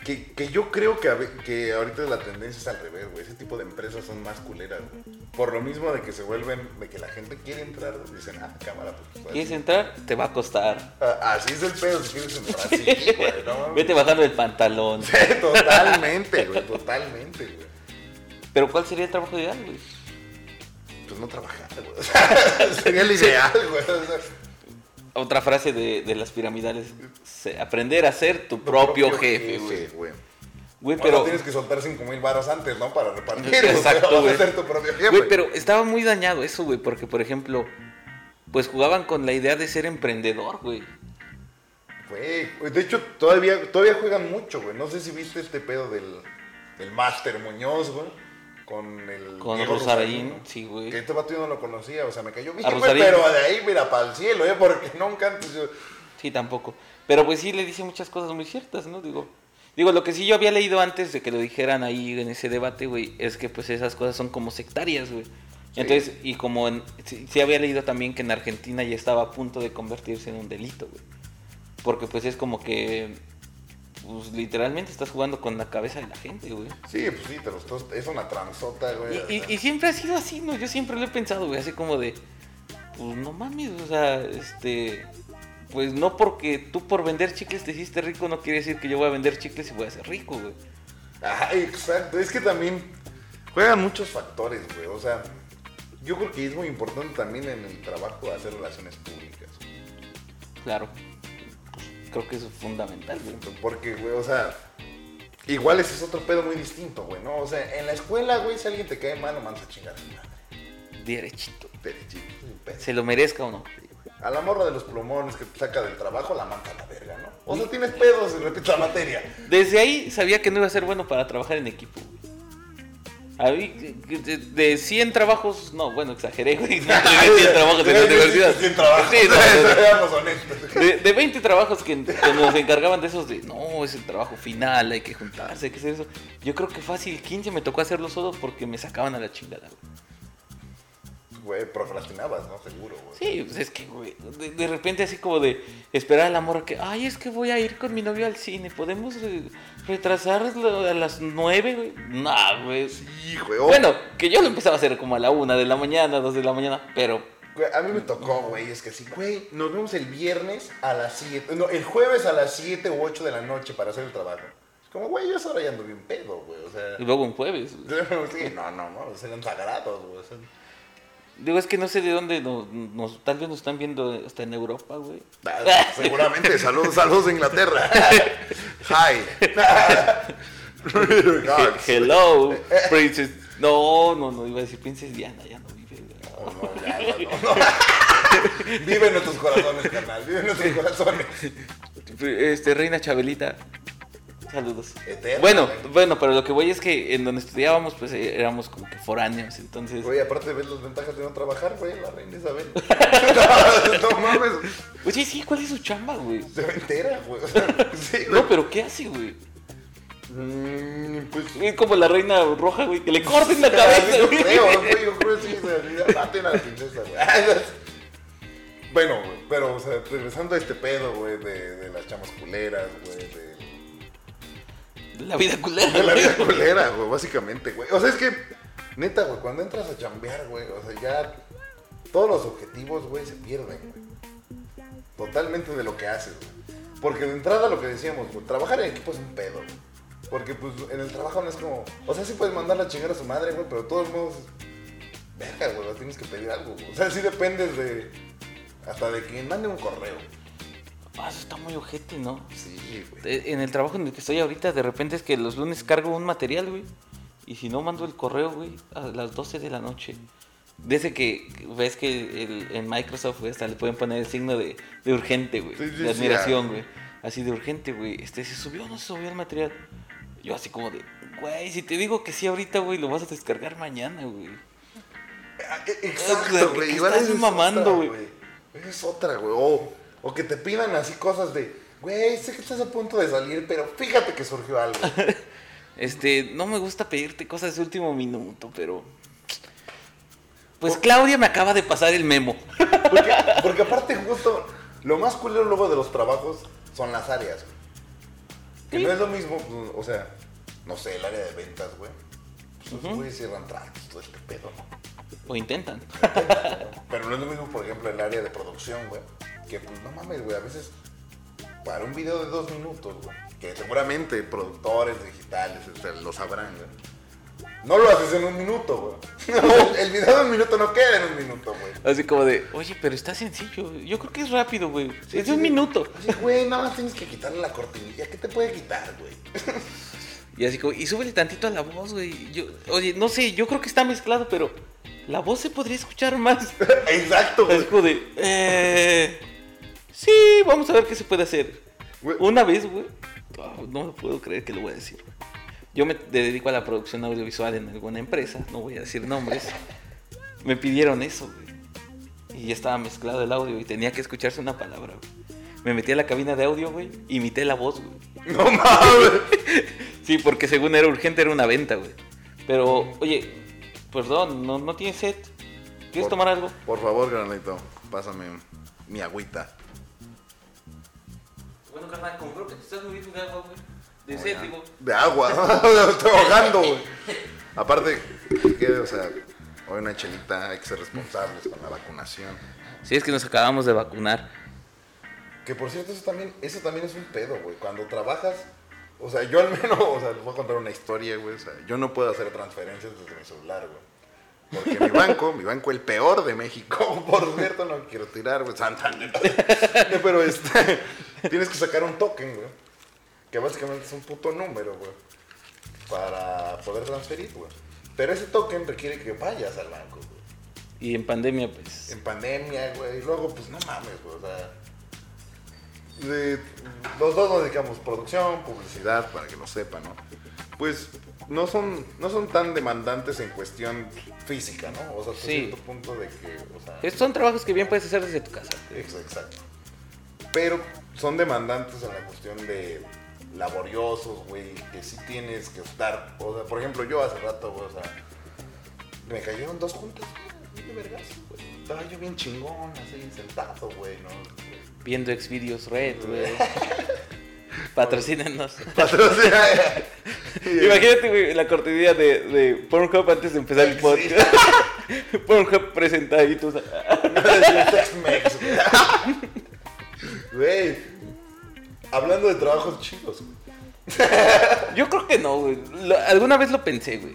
Que, que yo creo que, que ahorita la tendencia es al revés, güey. Ese tipo de empresas son más culeras, güey. Por lo mismo de que se vuelven, de que la gente quiere entrar, dicen, ah, cámara, pues. ¿Quieres así, entrar? Te va a costar. Ah, así es el pedo, si quieres entrar, sí, [laughs] güey, no. Vete bajando el pantalón. [laughs] Sí, totalmente, güey, totalmente, güey. Pero ¿cuál sería el trabajo ideal, güey? Pues no trabajar, güey. [laughs] Sea, [laughs] sería el ideal, güey. Sea, Otra frase de, de las piramidales, aprender a ser tu propio, jefe, güey. güey. Güey, Pero pero, tienes que soltar 5 mil baros antes, ¿no? Para repartir. [laughs] Exacto, sea, güey. a ser tu propio jefe. güey, pero estaba muy dañado eso, güey, porque, por ejemplo, pues jugaban con la idea de ser emprendedor, güey. Güey, de hecho, todavía, todavía juegan mucho, güey. No sé si viste este pedo del, del Máster Muñoz, güey. Con el. Con Diego sí, güey. Que este vato yo no lo conocía, o sea, me cayó bien, güey, pero de ahí, mira, para el cielo, ¿eh? Porque nunca antes yo. Sí, tampoco. Pero pues sí le dice muchas cosas muy ciertas, ¿no? Digo, digo, lo que sí yo había leído antes de que lo dijeran ahí en ese debate, güey, es que pues esas cosas son como sectarias, güey. Entonces, y como en, sí, sí había leído también que en Argentina ya estaba a punto de convertirse en un delito, güey. Porque pues es como que, pues literalmente estás jugando con la cabeza de la gente, güey. Sí, pues sí, te lo estás- es una transota, güey. Y, y- y siempre ha sido así, ¿no? Yo siempre lo he pensado, güey, así como de, pues no mames, o sea, este, pues no porque tú por vender chicles te hiciste rico, no quiere decir que yo voy a vender chicles y voy a ser rico, güey. Ajá, exacto. Es que también juegan muchos factores, güey. O sea, yo creo que es muy importante también en el trabajo hacer relaciones públicas. Claro. Creo que eso es fundamental, güey. Porque, güey, o sea, igual ese es otro pedo muy distinto, güey, ¿no? O sea, en la escuela, güey, si alguien te cae mal, no mandas a chingar a su madre. Derechito. Derechito, pedo. Se lo merezca o no. A la morra de los plumones que te saca del trabajo, la manda a la verga, ¿no? O sea, tienes pedos y repites la materia. Desde ahí sabía que no iba a ser bueno para trabajar en equipo, güey. De, de 100 trabajos, no, bueno, exageré, güey. No tuve [laughs] 100 trabajos en la universidad. Sin trabajo. Sí, no. De, de 20 trabajos que, que nos encargaban de esos de, no, es el trabajo final, hay que juntarse, hay que hacer eso. Yo creo que fácil 15 me tocó hacerlo solo porque me sacaban a la chingada, güey. Güey, procrastinabas, ¿no? Seguro, güey. Sí, pues es que, güey, de, de repente así como de esperar a la morra que, ay, es que voy a ir con mi novio al cine, ¿podemos retrasarlo a las 9, güey? No, güey. Sí, güey. oh, Bueno, que yo lo empezaba a hacer como a la 1 de la mañana, 2 de la mañana, pero Güey, a mí me tocó, güey, es que sí, güey, nos vemos el viernes a las 7, no, el jueves a las 7 u 8 de la noche para hacer el trabajo. Como, güey, yo ahora ya ando bien pedo, güey, o sea... y luego un jueves. güey. [laughs] Sí, no, no, no, serán sagrados, güey. o sea, Digo, es que no sé de dónde nos, nos- tal vez nos están viendo hasta en Europa, güey. Ah, Seguramente, [laughs] saludos, saludos de Inglaterra. Hi. [laughs] Hello, Princess. No, no, no, iba a decir Princess Diana, ya no vive. No, no, ya, no, no. Vive en nuestros corazones, carnal. Vive en nuestros corazones. Este, Reina Chabelita. Saludos. Eterna, bueno, bueno, pero lo que voy es que en donde estudiábamos, pues eh, éramos como que foráneos, entonces. Güey, aparte ves las ventajas de no trabajar, güey, la reina Isabel. [laughs] [laughs] no mames, Oye, sí, ¿cuál es su chamba, güey? se ve entera, güey. [laughs] Sí. No, pero ¿qué hace, güey? Mm, pues Es como la reina roja, güey, que le corten la cabeza, güey. creo, güey, yo creo que sí, maten a la princesa, güey. Bueno, pero, o sea, regresando a este pedo, güey, de, de las chamas culeras, güey, De la vida culera, de la vida culera, güey, básicamente, güey. O sea, es que, neta, güey, cuando entras a chambear, güey, o sea, ya todos los objetivos, güey, se pierden, güey. Totalmente de lo que haces, güey. Porque de entrada lo que decíamos, güey, trabajar en equipo es un pedo, güey. Porque, pues, en el trabajo no es como... O sea, sí puedes mandarla a chingar a su madre, güey, pero de todos modos... Verga, güey, tienes que pedir algo, güey. O sea, sí dependes de... Hasta de quien mande un correo. Ah, eso está muy ojete, ¿no? Sí, güey. Eh, En el trabajo en el que estoy ahorita, de repente es que los lunes cargo un material, güey. Y si no mando el correo, güey, a las 12 de la noche. Desde que ves que el- en Microsoft, güey, hasta le pueden poner el signo de, de urgente, güey. Sí, sí, de admiración, güey. Así de urgente, güey. Este, ¿se subió o no se subió el material? Yo así como de, güey, si te digo que sí ahorita, güey, lo vas a descargar mañana, güey. Ah, e- ¿qué Exacto, güey. estás mamando, güey? Esa Es otra, güey. O, o que te pidan así cosas de, güey, sé que estás a punto de salir, pero fíjate que surgió algo. [laughs] Este, no me gusta pedirte cosas de último minuto, pero... Pues Claudia me acaba de pasar el memo. [laughs] Porque, porque aparte, justo, lo más culero luego de los trabajos son las áreas, güey. Que no es lo mismo, pues, o sea, no sé, el área de ventas, güey. Pues los güeyes cierran tratos, todo este pedo, ¿no? O intentan. [laughs] Pero no es lo mismo, por ejemplo, el área de producción, güey. Que pues no mames, güey, a veces para un video de dos minutos, güey. Que seguramente productores digitales o sea, lo sabrán, güey. No lo haces en un minuto, güey. [laughs] el video de un minuto no queda en un minuto, güey. Así como de, oye, pero está sencillo. Yo creo que es rápido, güey. Sí, es sí, de un sí. minuto. Así, güey, nada más tienes que quitarle la cortinilla. ¿Qué te puede quitar, güey? [laughs] Y así como, y súbele tantito a la voz, güey. Yo, oye, no sé, yo creo que está mezclado, pero la voz se podría escuchar más. [laughs] Exacto, Es güey. como de, eh, sí, vamos a ver qué se puede hacer. Güey. Una vez, güey, ah, no puedo creer que lo voy a decir. Yo me dedico a la producción audiovisual en alguna empresa, no voy a decir nombres. Me pidieron eso, güey. Y ya estaba mezclado el audio y tenía que escucharse una palabra, güey. Me metí a la cabina de audio, güey, imité la voz, güey. No mames. [laughs] Sí, porque según era urgente, era una venta, güey. Pero, oye, perdón, ¿no, no tienes set? ¿Quieres Por- tomar algo? Por favor, granito, pásame mi agüita. Bueno, carnal, como creo que te estás muriendo de agua, güey. De sed, digo. De agua, [laughs] estoy ahogando, güey. Aparte, que, o sea, hoy una chelita, hay que ser responsables con la vacunación. Sí, es que nos acabamos de vacunar. Que por cierto, eso también, eso también es un pedo, güey. Cuando trabajas, o sea, yo al menos, [laughs] o sea, les voy a contar una historia, güey. O sea, yo no puedo hacer transferencias desde mi celular, güey. Porque mi banco, mi banco el peor de México, [laughs] por cierto, no quiero tirar, güey, Santander. No, [laughs] Pero este, tienes que sacar un token, güey. Que básicamente es un puto número, güey. Para poder transferir, güey. Pero ese token requiere que vayas al banco, güey. Y en pandemia, pues. En pandemia, güey. Y luego, pues no mames, güey. O sea. De- los dos nos dedicamos producción, publicidad, para que lo sepan, ¿no? Pues no son, no son tan demandantes en cuestión física, ¿no? O sea, hasta Sí. cierto punto de que, o sea, son trabajos que bien puedes hacer desde tu casa. Ex- Exacto. Pero son demandantes en la cuestión de laboriosos, güey, que sí tienes que estar. O sea, por ejemplo, yo hace rato, güey, o sea, me cayeron dos juntas, güey, de vergas, güey. Estaba yo bien chingón, así, sentado, güey, ¿no? Viendo Xvideos Red, güey. [laughs] Patrocínenos. Patrocina. [laughs] Imagínate, güey, la cortinilla de, de Pornhub antes de empezar el podcast. [laughs] Pornhub presentaditos. Tex-Mex, güey. Güey, hablando de trabajos chidos, güey. Yo creo que no, güey. Alguna vez lo pensé, güey.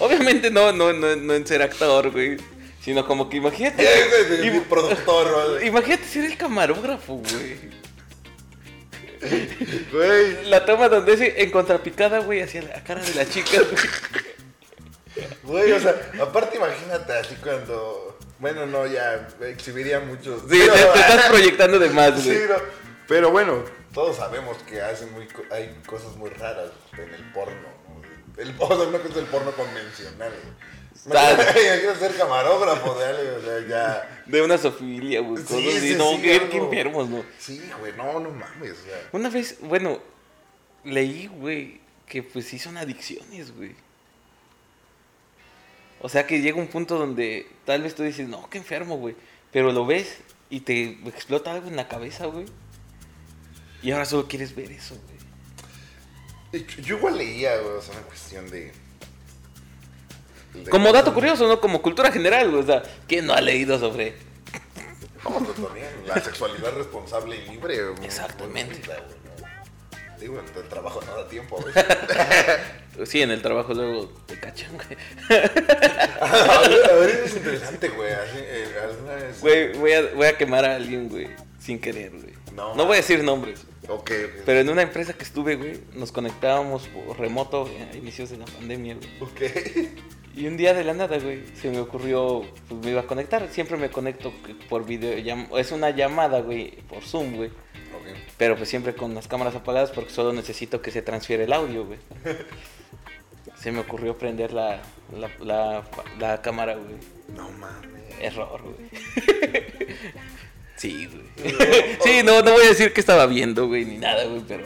Obviamente no, no, no, no en ser actor, güey. Sino como que imagínate. [laughs] de im- productor, [laughs] güey. imagínate ser el camarógrafo, güey. Güey. La toma donde es en contrapicada, güey, hacia la cara de la chica, güey. Güey, o sea, aparte imagínate así cuando. Bueno, no, ya exhibiría muchos. Sí, te, te estás [laughs] proyectando de más, Sí, güey. no. Pero bueno, todos sabemos que hacen muy, hay cosas muy raras en el porno. ¿no? El, o sea, una cosa es el porno convencional. güey. [laughs] Está- Imagínate ser camarógrafo de algo, o sea, ya. De una sofilia, güey. Sí, cosas así. sí, no, sí, qué, algo. qué enfermos, ¿no? Sí, güey, no, no mames, o sea. Una vez, bueno, leí, güey, que pues sí son adicciones, güey. O sea que llega un punto donde tal vez tú dices, no, qué enfermo, güey. Pero lo ves y te explota algo en la cabeza, güey. Y ahora solo quieres ver eso, güey. Yo- Yo igual leía, güey, o sea, una cuestión de. Como dato curioso, ¿no? Como cultura general, güey. O sea, ¿quién no ha leído sobre No, pues también, la sexualidad responsable y libre. Exactamente. Digo, en el trabajo no da tiempo, güey. [laughs] Sí, en el trabajo luego te cachan, güey. a ver, a ver, es interesante, güey. así, eh, vez- Güey, voy a, voy a quemar a alguien, güey, sin querer, güey. No. No voy a decir nombres. Ok, ok. Pero en una empresa que estuve, güey, nos conectábamos por remoto a inicios de la pandemia, güey. Ok. Y un día de la nada, güey, se me ocurrió, pues me iba a conectar. Siempre me conecto por video, es una llamada, güey, por Zoom, güey. Ok. Pero pues siempre con las cámaras apagadas porque solo necesito que se transfiera el audio, güey. [laughs] Se me ocurrió prender la, la, la, la cámara, güey. No mames. Error, güey. Sí, güey. [laughs] Sí, no, no voy a decir que estaba viendo, güey, ni nada, güey, pero...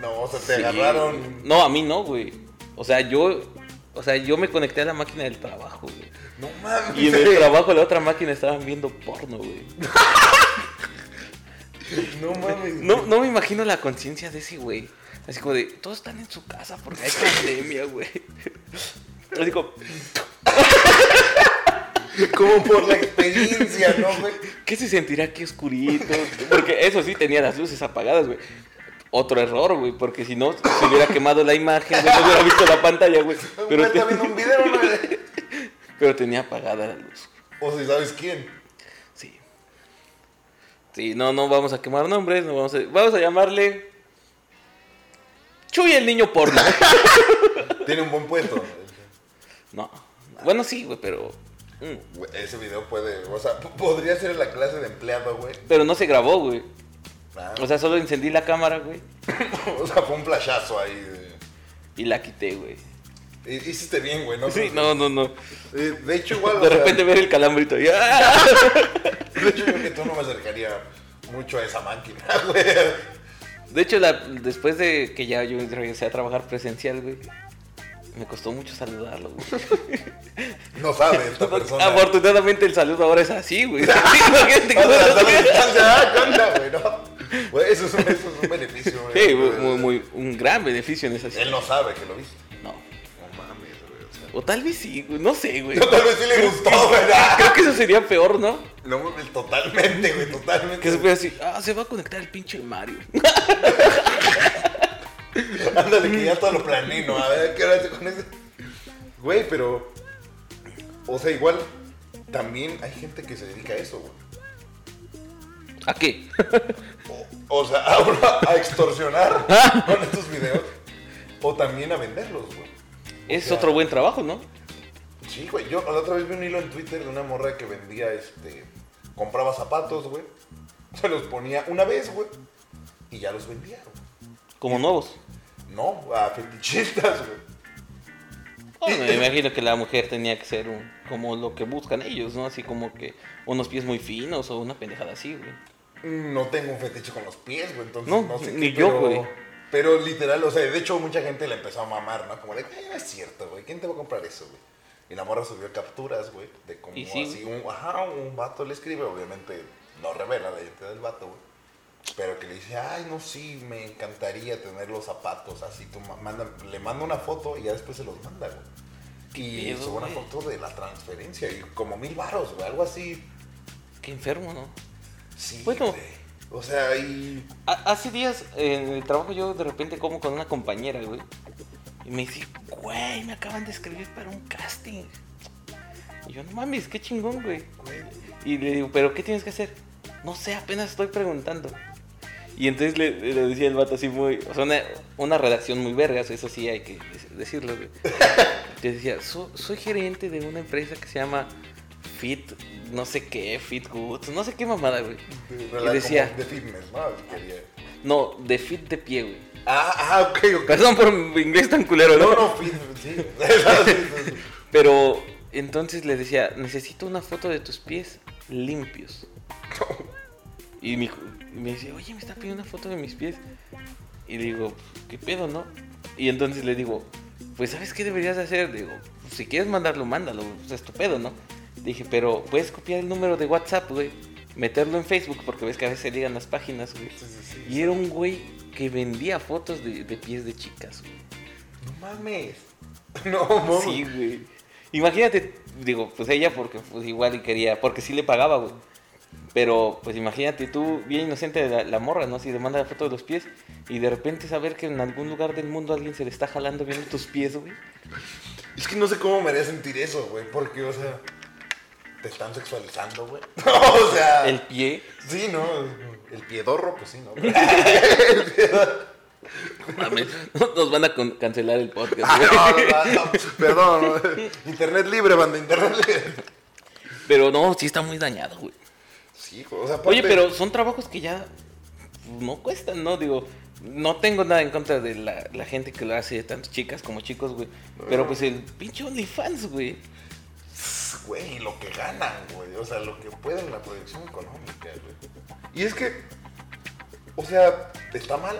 No, o sea, te Sí, agarraron. No, a mí no, güey. O sea, yo... O sea, yo me conecté a la máquina del trabajo, güey. No mames. Y en el trabajo la otra máquina estaban viendo porno, güey. [laughs] No mames. No, no me imagino la conciencia de ese güey. Así como de, todos están en su casa porque hay pandemia, güey. Así como, [laughs] Como por la experiencia, ¿no, güey? ¿qué se sentirá aquí oscurito? Porque eso sí, tenía las luces apagadas, güey. Otro error, güey, porque si no, se hubiera quemado la imagen, güey, no hubiera visto la pantalla, [laughs] [laughs] güey. Pero tenía apagada la luz. O si sabes quién. Sí. Sí, no, no vamos a quemar nombres, no vamos a, vamos a llamarle Chuy el niño porno. [laughs] Tiene un buen puesto. No. Bueno, sí, güey, pero mm, Ese video puede. O sea, podría ser en la clase de empleado, güey. pero no se grabó, güey. O sea, solo encendí la cámara, güey, [coughs] o sea, fue un flashazo ahí. de- y la quité, güey. Hi- Hiciste bien, güey, ¿no? Sí, no, no, no. Eh, De hecho, igual. De sea, repente ver el calambrito. y. [laughs] De hecho, yo creo que tú no me acercaría mucho a esa máquina, [laughs] güey. De hecho, la- después de que ya yo regresé a trabajar presencial, güey, me costó mucho saludarlo, güey. [laughs] No sabe esta persona. Afortunadamente el saludo ahora es así, güey. [laughs] [laughs] Imagínate cómo- ah, ¿qué onda, güey? No. Güey, eso es un, eso es un beneficio, güey. Sí, muy, muy, un gran beneficio en esa Él no sabe que lo viste. No. No mames, güey. O sea, O tal vez sí, güey. No sé, güey. no, tal vez sí le gustó, güey. Creo que eso sería peor, ¿no? No totalmente, güey, totalmente. Que se puede decir, ah, se va a conectar el pinche Mario. [laughs] Ándale, que ya todo lo planeé, ¿no? A ver, ¿qué hora hace con ese? Güey, pero. O sea, igual. También hay gente que se dedica a eso, güey. ¿A qué? O, o sea, [laughs] a, a extorsionar [laughs] con estos videos. O también a venderlos, güey. Es sea- otro buen trabajo, ¿no? Sí, güey. Yo la otra vez vi un hilo en Twitter de una morra que vendía, este. Compraba zapatos, güey. Se los ponía una vez, güey. Y ya los vendía, güey. Como nuevos. No, a fetichistas, güey. Me imagino que la mujer tenía que ser un- como lo que buscan ellos, ¿no? Así como que unos pies muy finos o una pendejada así, güey. No tengo un fetiche con los pies, güey, entonces No, no, sé ni qué, yo, pero- güey. Pero literal, o sea, de hecho mucha gente le empezó a mamar, ¿no? Como de, "Ay, no es cierto, güey, ¿quién te va a comprar eso, güey? Y la morra subió capturas, güey, de como sí, así, un, ajá, un vato le escribe, obviamente no revela la identidad del vato, güey. Pero que le dice, ay, no, sí, me encantaría tener los zapatos así. Tú ma- manda, le manda una foto y ya después se los manda, güey. Y pedo, sube una güey? foto de la transferencia y como mil varos, güey, algo así. Qué enfermo, ¿no? Sí, Bueno. güey. O sea, y Ha- Hace días en el trabajo yo de repente como con una compañera, güey. Y me dice, güey, me acaban de escribir para un casting. Y yo, no mames, qué chingón, güey. Güey, Y le digo, ¿pero qué tienes que hacer? No sé, apenas estoy preguntando. Y entonces le, le decía el vato así muy... O sea, una, una redacción muy vergas, eso sí hay que dec- decirlo, güey. [laughs] Decía, "So- soy gerente de una empresa que se llama Fit, no sé qué, Fit Goods, no sé qué mamada, güey. Y decía- De fitness, ¿no? No, de Fit de pie, güey. Ah, ah, ok, ok. Perdón por mi inglés tan culero, ¿no? No, no, fit, sí. [laughs] Pero entonces le decía, necesito una foto de tus pies limpios. Y me, me decía, oye, me está pidiendo una foto de mis pies. Y le digo, ¿qué pedo, no? Y entonces le digo, pues ¿sabes qué deberías de hacer? Digo, "Pues, si quieres mandarlo, mándalo, pues es tu pedo, ¿no? Dije, pero puedes copiar el número de WhatsApp, güey. Meterlo en Facebook, porque ves que a veces se ligan las páginas, güey. Sí, sí, sí. Y era un güey que vendía fotos de, de pies de chicas, güey. No mames. [laughs] No, mames. Sí, güey. Imagínate, digo, pues ella porque pues igual y quería, porque sí le pagaba, güey. Pero pues imagínate tú, bien inocente de la, la morra, ¿no? Si le manda la foto de los pies y de repente saber que en algún lugar del mundo alguien se le está jalando viendo tus pies, güey. Es que no sé cómo me haría sentir eso, güey. Porque, o sea, te están sexualizando, güey. [laughs] o sea. El pie. Sí, ¿no? El piedorro, pues sí, ¿no? [laughs] [laughs] Mames, nos van a cancelar el podcast, Ah, no, no, no, perdón. Internet libre, banda, internet libre. Pero no, sí está muy dañado, güey. Sí, o sea, Oye, pero son trabajos que ya no cuestan, ¿no? Digo, no tengo nada en contra de la, la gente que lo hace, tanto chicas como chicos, güey. Pero pues el pinche OnlyFans, güey. Güey, lo que ganan, güey. O sea, lo que pueden la proyección económica, güey. Y es que, o sea, está mal.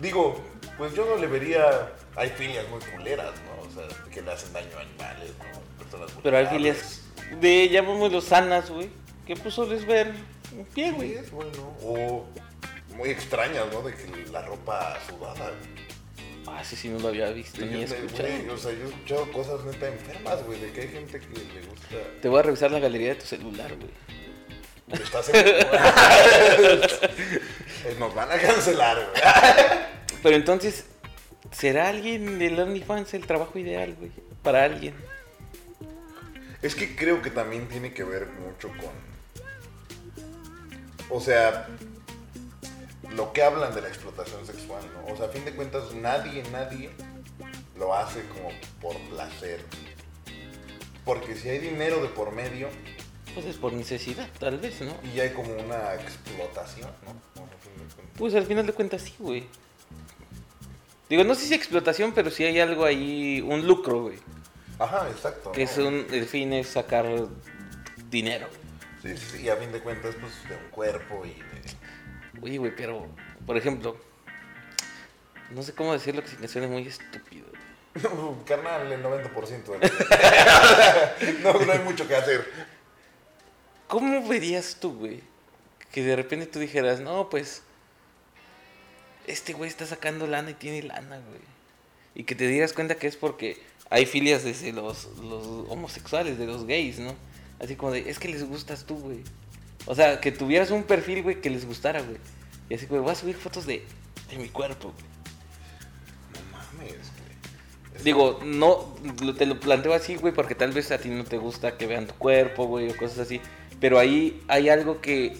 Digo, pues yo no le vería. Hay filias muy culeras, ¿no? O sea, que le hacen daño a animales, ¿no? Personas Pero hay filias de, llamémoslo sanas, güey. Que puso les ver un pie, Sí, güey. es bueno. O muy extrañas, ¿no? De que la ropa sudada. Ah, sí, sí, no lo había visto Yo, ni escuchado. güey, o sea, yo he escuchado cosas neta enfermas, güey, de que hay gente que le gusta. Te voy a revisar la galería de tu celular, güey. ¿Estás seguro? [laughs] Eh, Nos van a cancelar, güey. Pero entonces, ¿será alguien del OnlyFans el trabajo ideal, güey? Para alguien. Es que creo que también tiene que ver mucho con. O sea, lo que hablan de la explotación sexual, ¿no? O sea, a fin de cuentas, nadie, nadie lo hace como por placer. Porque si hay dinero de por medio Pues es por necesidad, tal vez, ¿no? y hay como una explotación, ¿no? O sea, fin. Pues al final de cuentas sí, güey. Digo, no sé si explotación, pero sí hay algo ahí, un lucro, güey. Ajá, exacto. Que es un, el fin es sacar dinero. Sí, sí, sí, y a fin de cuentas, pues de un cuerpo y de. Oye, güey, pero, por ejemplo, no sé cómo decirlo que que suene muy estúpido. güey. [laughs] Carnal, el 90% de la no, no hay mucho que hacer. ¿Cómo verías tú, güey? Que de repente tú dijeras, no, pues, este güey está sacando lana y tiene lana, güey. Y que te dieras cuenta que es porque hay filias desde los, los homosexuales, de los gays, ¿no? Así como de, es que les gustas tú, güey. O sea, que tuvieras un perfil, güey, que les gustara, güey. Y así, güey, voy a subir fotos de, de mi cuerpo, güey. No mames, güey. Es- Digo, no, te lo planteo así, güey, porque tal vez a ti no te gusta que vean tu cuerpo, güey, o cosas así. Pero ahí hay algo que,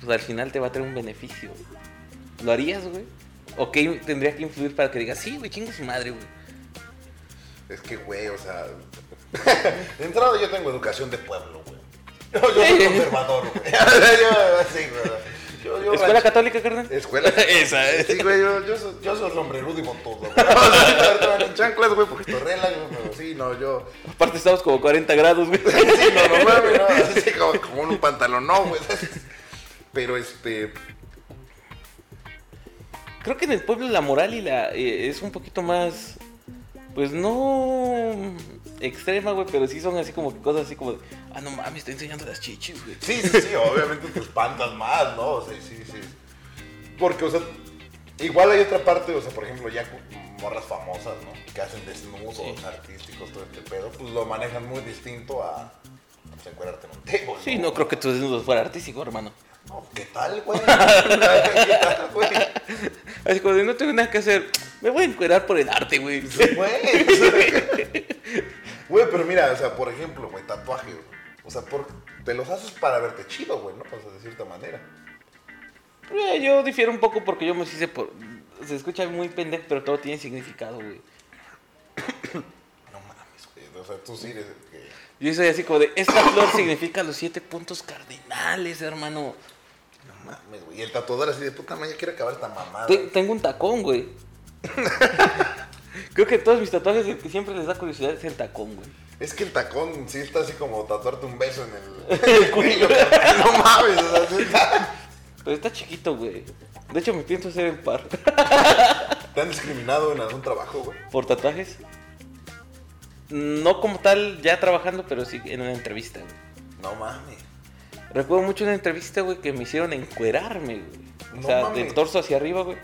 pues al final te va a traer un beneficio. güey. ¿Lo harías, güey? ¿O qué tendría que influir para que digas, sí, güey, chinga su madre, güey? Es que, güey, o sea. De entrada yo tengo educación de pueblo, güey. Yo, yo soy conservador, güey. [laughs] yo, sí, güey. Yo, yo ¿Escuela rancho- católica, carnal? Escuela. [laughs] Esa, eh. Sí, güey, yo, yo, soy, yo soy hombrerudo y botudo, güey. [laughs] En chanclas, güey, porque torrela, güey, pero sí, no, yo. Aparte estamos como 40 grados, güey. Sí, no, no mames, no. Así como, como en un pantalón, no, güey. Pero este. Creo que en el pueblo la moral y la eh, es un poquito más, pues no extrema, güey, pero sí son así como que cosas así como de, ah, no mames, estoy enseñando las chichis, güey. Sí, sí, sí, obviamente te espantas más, ¿no? O sea, sí, sí. Porque, o sea, igual hay otra parte, o sea, por ejemplo, ya morras famosas, ¿no? Que hacen desnudos Sí. artísticos, todo este pedo, pues lo manejan muy distinto a, pues, encuadrarte en un table. Sí, no creo que tu desnudo fuera artístico, hermano. No, ¿qué tal, güey? [laughs] ¿Qué tal, güey? Así como de, no tengo nada que hacer, me voy a encuerar por el arte, güey. Güey, [laughs] güey, pero mira, o sea, por ejemplo, güey, tatuaje, güey. O sea, por, te los haces para verte chido, güey, ¿no? O sea, de cierta manera. Eh, yo difiero un poco porque yo me hice por... Se escucha muy pendejo, pero todo tiene significado, güey. [coughs] No mames, güey. O sea, tú sí eres el que... Yo soy así como de, esta flor [coughs] significa los siete puntos cardinales, hermano. No mames, güey. Y el tatuador así de puta madre, quiere acabar esta mamada. Te- tengo un tacón, güey. [laughs] Creo que todos mis tatuajes el que siempre les da curiosidad es el tacón, güey. Es que el tacón sí está así como tatuarte un beso en el [laughs] cuello. [laughs] no mames, o sea, sí está- Pero está chiquito, güey. De hecho, me pienso hacer el par. [laughs] ¿Te han discriminado en algún trabajo, güey? ¿Por tatuajes? No como tal ya trabajando, pero sí en una entrevista, güey. No mames. Recuerdo mucho una entrevista, güey, que me hicieron encuerarme, güey. O No sea, mames. del torso hacia arriba, güey.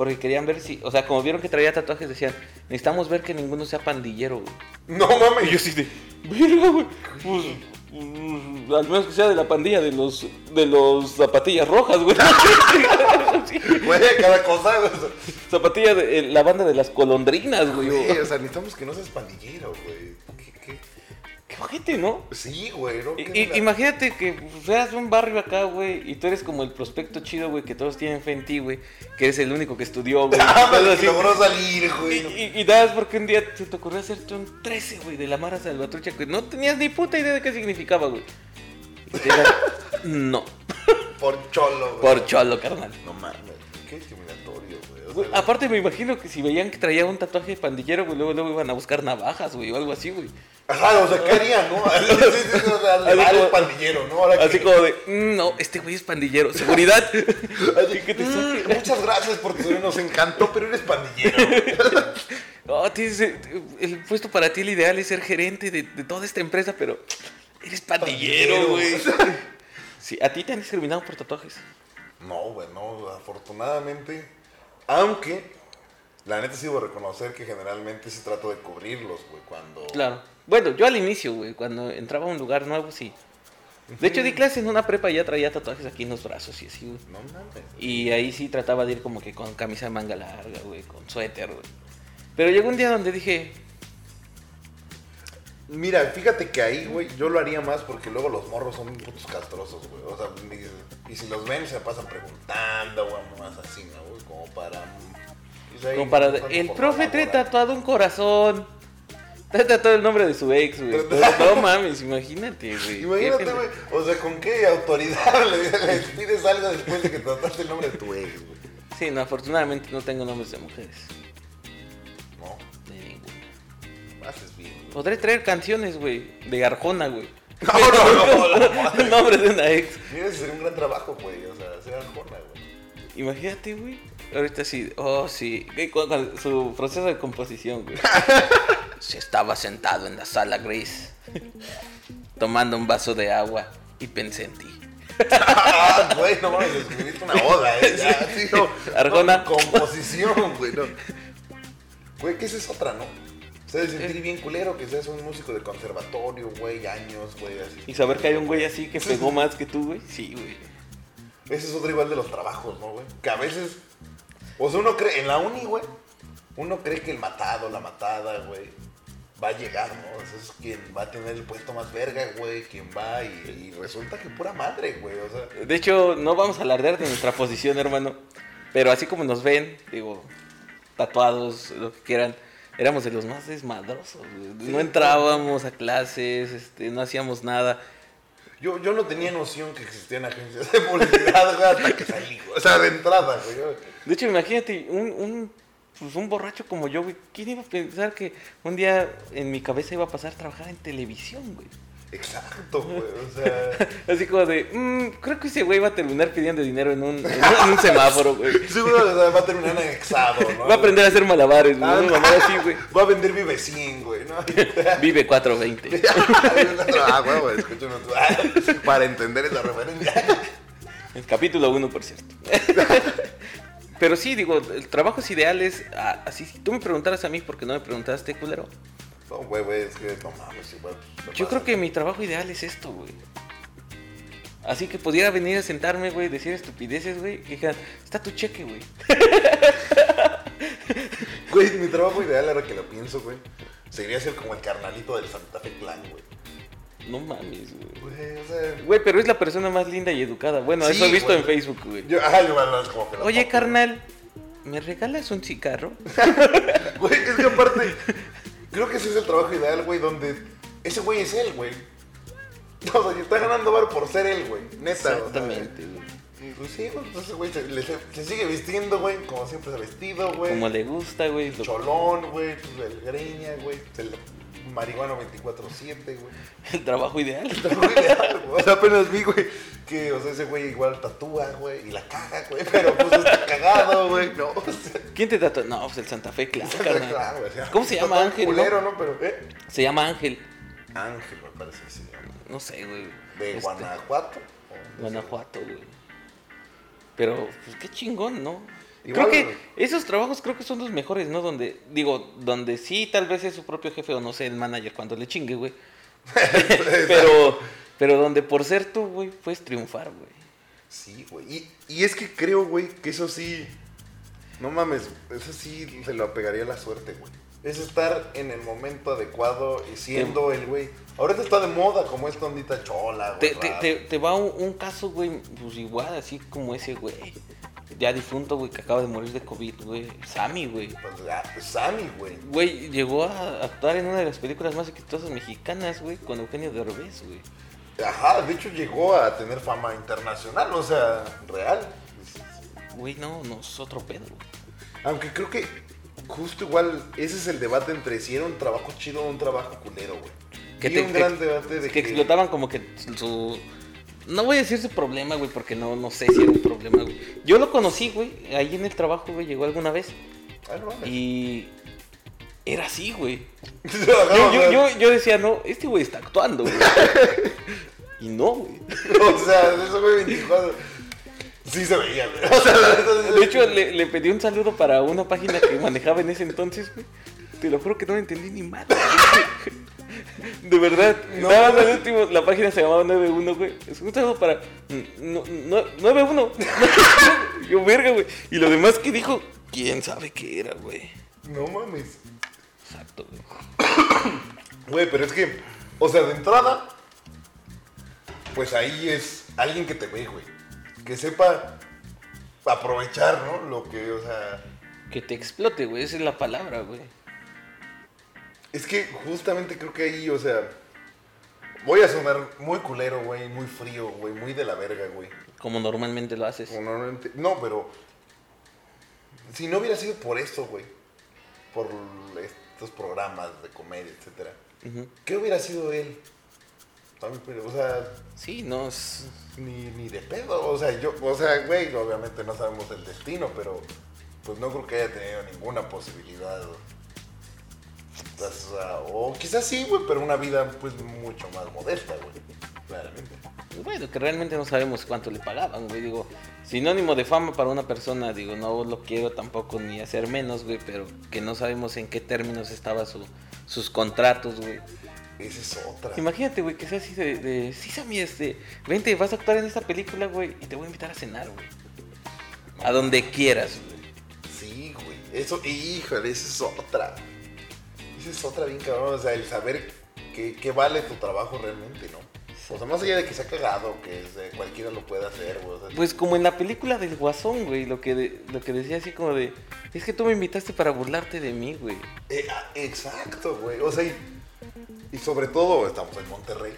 Porque querían ver si, o sea, como vieron que traía tatuajes, decían, necesitamos ver que ninguno sea pandillero, güey. No mames. Y yo sí de, verga, güey. Pues, mm, al menos que sea de la pandilla de los, de los zapatillas rojas, güey. [laughs] Güey, cada cosa, güey. Zapatilla de eh, la banda de las colondrinas, güey. Güey, o sea, necesitamos que no seas pandillero, güey. ¿Qué, ojete, ¿no? Sí, güey, ¿no? I- ¿Qué i- es la- imagínate que seas un barrio acá, güey, y tú eres como el prospecto chido, güey, que todos tienen fe en ti, güey, que eres el único que estudió, güey. [laughs] Ah, que logró salir, güey. y, nada más porque un día se te ocurrió hacerte un 13, güey, de la Mara Salvatrucha, que no tenías ni puta idea de qué significaba, güey. [laughs] No, Por cholo, güey. por cholo, carnal. No mames, qué discriminatorio, güey. O Güey, sea, aparte me imagino que si veían que traía un tatuaje de pandillero, güey, luego, luego iban a buscar navajas, güey, o algo así, güey. Ajá, o sea, ¿qué harían, no? [laughs] Sí, sí, sí, o sea, Así eres como- pandillero, ¿no? Ahora Así que- como de, "Mm, no, este güey es pandillero, seguridad. [laughs] Así que te "Mm, muchas gracias por tu nos encantó, pero eres pandillero. [laughs] No, tienes, el puesto para ti el ideal es ser gerente de, de toda esta empresa, pero eres pandillero, güey. Sí, a ti te han discriminado por tatuajes. No, güey, no, afortunadamente. Aunque, la neta sí debo reconocer que generalmente sí trato de cubrirlos, güey, cuando... Claro. Bueno, yo al inicio, güey, cuando entraba a un lugar nuevo, sí. De hecho, di clase en una prepa y ya traía tatuajes aquí en los brazos y así, güey. No mames. Y ahí sí trataba de ir como que con camisa de manga larga, güey, con suéter, güey. Pero llegó un día donde dije, Mira, fíjate que ahí, güey, yo lo haría más porque luego los morros son putos castrosos, güey. O sea, y, si los ven se pasan preguntando, güey, más así, ¿no, güey? Como para... pues ahí, como para... El profe trae tatuado un corazón. Trae tatuado el nombre de su ex, güey. No mames, imagínate, güey. Imagínate, güey, o sea, ¿con qué autoridad [laughs] le, le pides algo después de que trataste el nombre de tu ex, güey? Sí, no, afortunadamente no tengo nombres de mujeres. No, De ninguna. haces bien. güey. Podré traer canciones, güey, de Arjona, güey. [laughs] No, no, no, no. El [laughs] nombre de una ex. Mira, ese sería un gran trabajo, güey, o sea, ser arjona, güey. Imagínate, güey. Ahorita sí, oh, sí. ¿Qué- cu- cu- Su proceso de composición, güey. Se estaba sentado en la sala gris, [laughs] tomando un vaso de agua y pensé en ti. Ah, güey, no mames, escribiste una oda, eh. [laughs] Ya, sí, no, composición, güey, no. Güey, que esa es otra, ¿no? O sea, de sentir bien culero que seas un músico de conservatorio, güey, años, güey, así. Y saber que hay un güey así que pegó más que tú, güey. Sí, güey. Ese es otro igual de los trabajos, ¿no, güey? Que a veces. O sea, uno cree. En la uni, güey. Uno cree que el matado, la matada, güey. Va a llegar, ¿no? O sea, es quien va a tener el puesto más verga, güey. Quien va y, y resulta que pura madre, güey. O sea. De hecho, no vamos a alardear de nuestra posición, hermano. Pero así como nos ven, digo, tatuados, lo que quieran, éramos de los más desmadrosos. güey. No entrábamos a clases, este, no hacíamos nada. Yo, yo no tenía noción que existían agencias de publicidad, güey, hasta que salí, güey. O sea, de entrada, güey. De hecho, imagínate, un, un, pues, un borracho como yo, güey. ¿Quién iba a pensar que un día en mi cabeza iba a pasar a trabajar en televisión, güey? Exacto, güey. O sea. [laughs] Así como de, "Mm, creo que ese güey va a terminar pidiendo dinero en un, en un- en un semáforo, güey. [laughs] Seguro va a terminar anexado, ¿no? Va a aprender a hacer malabares, güey. Ah, así, güey. [laughs] Va a vender Vive 100, güey, ¿no? Vive 420. ah, güey, escúchame tú. Ah, Para entender esa referencia. El capítulo 1, por cierto. Pero sí, digo, el trabajo es ideal es ah, así. Si tú me preguntaras a mí, porque no me preguntaste, culero. No, güey, güey, es que no mames. ¿qué Yo creo que mi trabajo ideal es esto, güey. Así que pudiera venir a sentarme, güey, decir estupideces, güey, y dijeran, está tu cheque, güey. Güey, mi trabajo ideal, ahora que lo pienso, güey. Sería ser como el carnalito del Santa Fe Clan, güey. No mames, güey. Güey, o sea. Güey, pero es la persona más linda y educada. Bueno, Sí, eso he visto güey. en Facebook, güey. Yo, ajá, yo, bueno, es como que la Oye, carnal, ¿me regalas un cigarro? [laughs] Güey, es que aparte, creo que ese es el trabajo ideal, güey, donde ese güey es él, güey. [laughs] O sea, está ganando bar por ser él, güey. Neta, Exactamente, güey. pues sí, güey, entonces, güey, se, le- se sigue vistiendo, güey, como siempre se ha vestido, güey. Como le gusta, güey. Cholón, güey, pues el greña, güey, el marihuano 24-7, güey. [laughs] El trabajo ideal. Está muy ideal, güey. O sea, apenas vi, güey, que, o sea, ese güey igual tatúa, güey, y la caga, güey, pero pues está cagado, güey, no, o sea, ¿Quién te trató? No, pues el Santa Fe, claro, está carnal. claro, güey, o sea, ¿Cómo se llama Ángel, culero, ¿no? Pero, ¿eh? Se llama Ángel. Ángel, me parece que se llama. No sé, güey. ¿De Este, Guanajuato? Guanajuato, güey. Pero, pues qué chingón, ¿no? Igual, creo que esos trabajos creo que son los mejores, ¿no? Donde, digo, donde sí tal vez es su propio jefe o no sé, el manager cuando le chingue, güey. [laughs] pero, pero donde por ser tú, güey, puedes triunfar, güey. Sí, güey. Y, y es que creo, güey, que eso sí. No mames, eso sí se lo apegaría a la suerte, güey. Es estar en el momento adecuado y siendo el güey. Ahorita está de moda como esta ondita chola, güey. Te, te, te va un, un caso, güey, pues igual, así como ese, güey. Ya difunto, güey, que acaba de morir de COVID, güey. Sammy, güey. Pues, ah, pues, Sammy, güey. Güey, llegó a actuar en una de las películas más exitosas mexicanas, güey, con Eugenio Derbez, güey. Ajá, de hecho llegó a tener fama internacional, o sea, real. Güey, no, no, es otro pedo, güey. Aunque creo que justo igual ese es el debate entre si era un trabajo chido o un trabajo culero, güey. Que te- un gran debate de que, que, explotaban como que su... No voy a decir su problema, güey, porque no, no sé si era un problema, güey. Yo lo conocí, güey, ahí en el trabajo, güey, llegó alguna vez. Ah, no. Y... Era así, güey. [laughs] Yo, yo, o sea, yo, yo decía, no, este güey está actuando, güey. [laughs] Y no, güey. [laughs] O sea, eso fue 24. Sí se veía, güey. O sea, De hecho, le, le pedí un saludo para una página que manejaba en ese entonces, güey. Te lo juro que no entendí ni madre. De verdad, No. nada más el último, la página se llamaba 91, güey. Es un saludo para no, no, 91. [laughs] Yo, verga, güey. Y lo demás que dijo, quién sabe qué era, güey. No mames. Exacto, güey. Güey, pero es que, o sea, de entrada, pues ahí es alguien que te ve, güey. Que sepa aprovechar, ¿no? Lo que, o sea. Que te explote, güey. Esa es la palabra, güey. Es que justamente creo que ahí, o sea. Voy a sonar muy culero, güey, muy frío, güey, muy de la verga, güey. Como normalmente lo haces. Como normalmente- No, pero. Si no hubiera sido por esto, güey. Por estos programas de comedia, etcétera. ¿Qué hubiera sido él? O sea, Sí, no es... ni, ni de pedo. O sea, yo, o sea, güey, obviamente no sabemos el destino, pero pues no creo que haya tenido ninguna posibilidad. O, sea, o quizás sí, güey, pero una vida pues mucho más modesta, güey. Claramente. Pues Bueno, que realmente no sabemos cuánto le pagaban, güey. Digo, sinónimo de fama para una persona, digo, no lo quiero tampoco ni hacer menos, güey, pero que no sabemos en qué términos estaban su, sus contratos, güey. Esa es otra. Imagínate, güey, que sea así de, de, sí, Sammy, este, vente, vas a actuar en esta película, güey, y te voy a invitar a cenar, güey. A donde quieras, güey. Sí, güey. Eso, híjole, esa es otra. Esa es otra bien cabrón. O sea, el saber qué, qué vale tu trabajo realmente, ¿no? O sea, más allá de que sea cagado, que este, cualquiera lo pueda hacer, güey. o sea, Pues como en la película del Guasón, güey, lo que, de- lo que decía así como de, es que tú me invitaste para burlarte de mí, güey. Eh, ah, exacto, güey. O sea, y, y sobre todo estamos en Monterrey,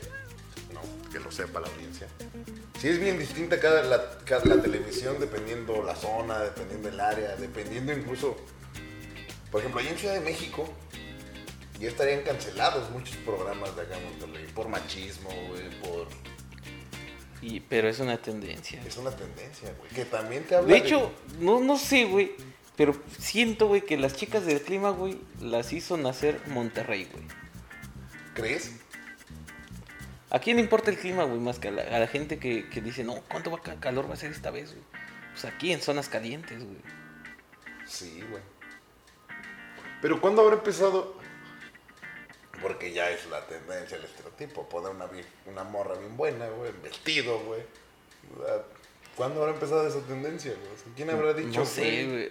¿no? Que lo sepa la audiencia. Sí es bien distinta cada la, cada la televisión dependiendo la zona, dependiendo el área, dependiendo incluso, por ejemplo, ahí en Ciudad de México ya estarían cancelados muchos programas de acá en Monterrey por machismo, güey, por... Y, pero es una tendencia. Es una tendencia, güey, que también te habla De hecho, no, no sé, güey. Pero siento, güey, que las chicas del clima, güey, las hizo nacer Monterrey, güey. ¿Crees? ¿A quién le importa el clima, güey? Más que a la, a la gente que, que dice, no, ¿cuánto va, ca- calor va a ser esta vez, güey? Pues aquí en zonas calientes, güey. Sí, güey. Pero ¿cuándo habrá empezado? Porque ya es la tendencia, el estereotipo. Poner una, una morra bien buena, güey, vestido, güey. Sea, ¿Cuándo habrá empezado esa tendencia, güey? ¿Quién habrá dicho? No sé,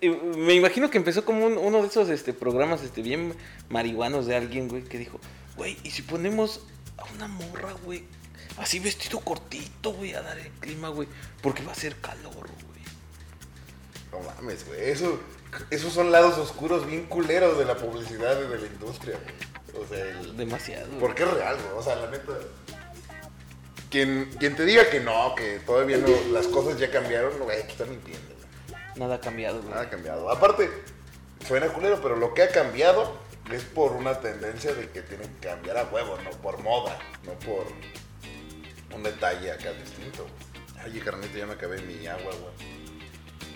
güey. me imagino que empezó como un- uno de esos este, programas este, bien marihuanos de alguien, güey, que dijo, güey, ¿y si ponemos a una morra, güey, así vestido cortito, güey, a dar el clima, güey? Porque va a ser calor, güey. No mames, güey. Eso, esos son lados oscuros bien culeros de la publicidad y de la industria, güey. O sea, el- Demasiado. porque es real, güey. O sea, la neta. Quien, quien te diga que no, que todavía no, las cosas ya cambiaron, güey, te está mintiendo, güey. Nada ha cambiado, güey. Nada ha cambiado. Aparte, suena culero, pero lo que ha cambiado es por una tendencia de que tienen que cambiar a huevo, no por moda, no por un detalle acá distinto. Ay, carnita, ya me acabé mi agua, güey.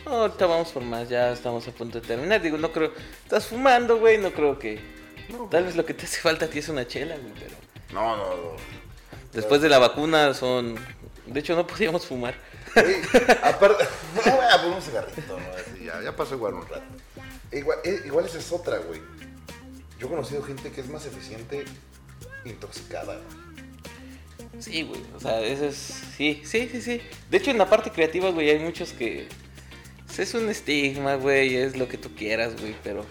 No, ahorita vamos por más, ya estamos a punto de terminar. Digo, no creo. Estás fumando, güey, no creo que. Tal vez lo que te hace falta a ti es una chela, güey, pero. No, no, no. Después de la vacuna son. De hecho, no podíamos fumar. [laughs] Aparte, no voy a poner un cigarrito, ¿no? Así, ya, ya pasó igual un rato. Igual, eh, igual esa es otra, güey. Yo he conocido gente que es más eficiente intoxicada. güey. Sí, güey. O sea, eso es. Sí, sí, sí, sí. De hecho, en la parte creativa, güey, hay muchos que. Pues, Es un estigma, güey, es lo que tú quieras, güey, pero.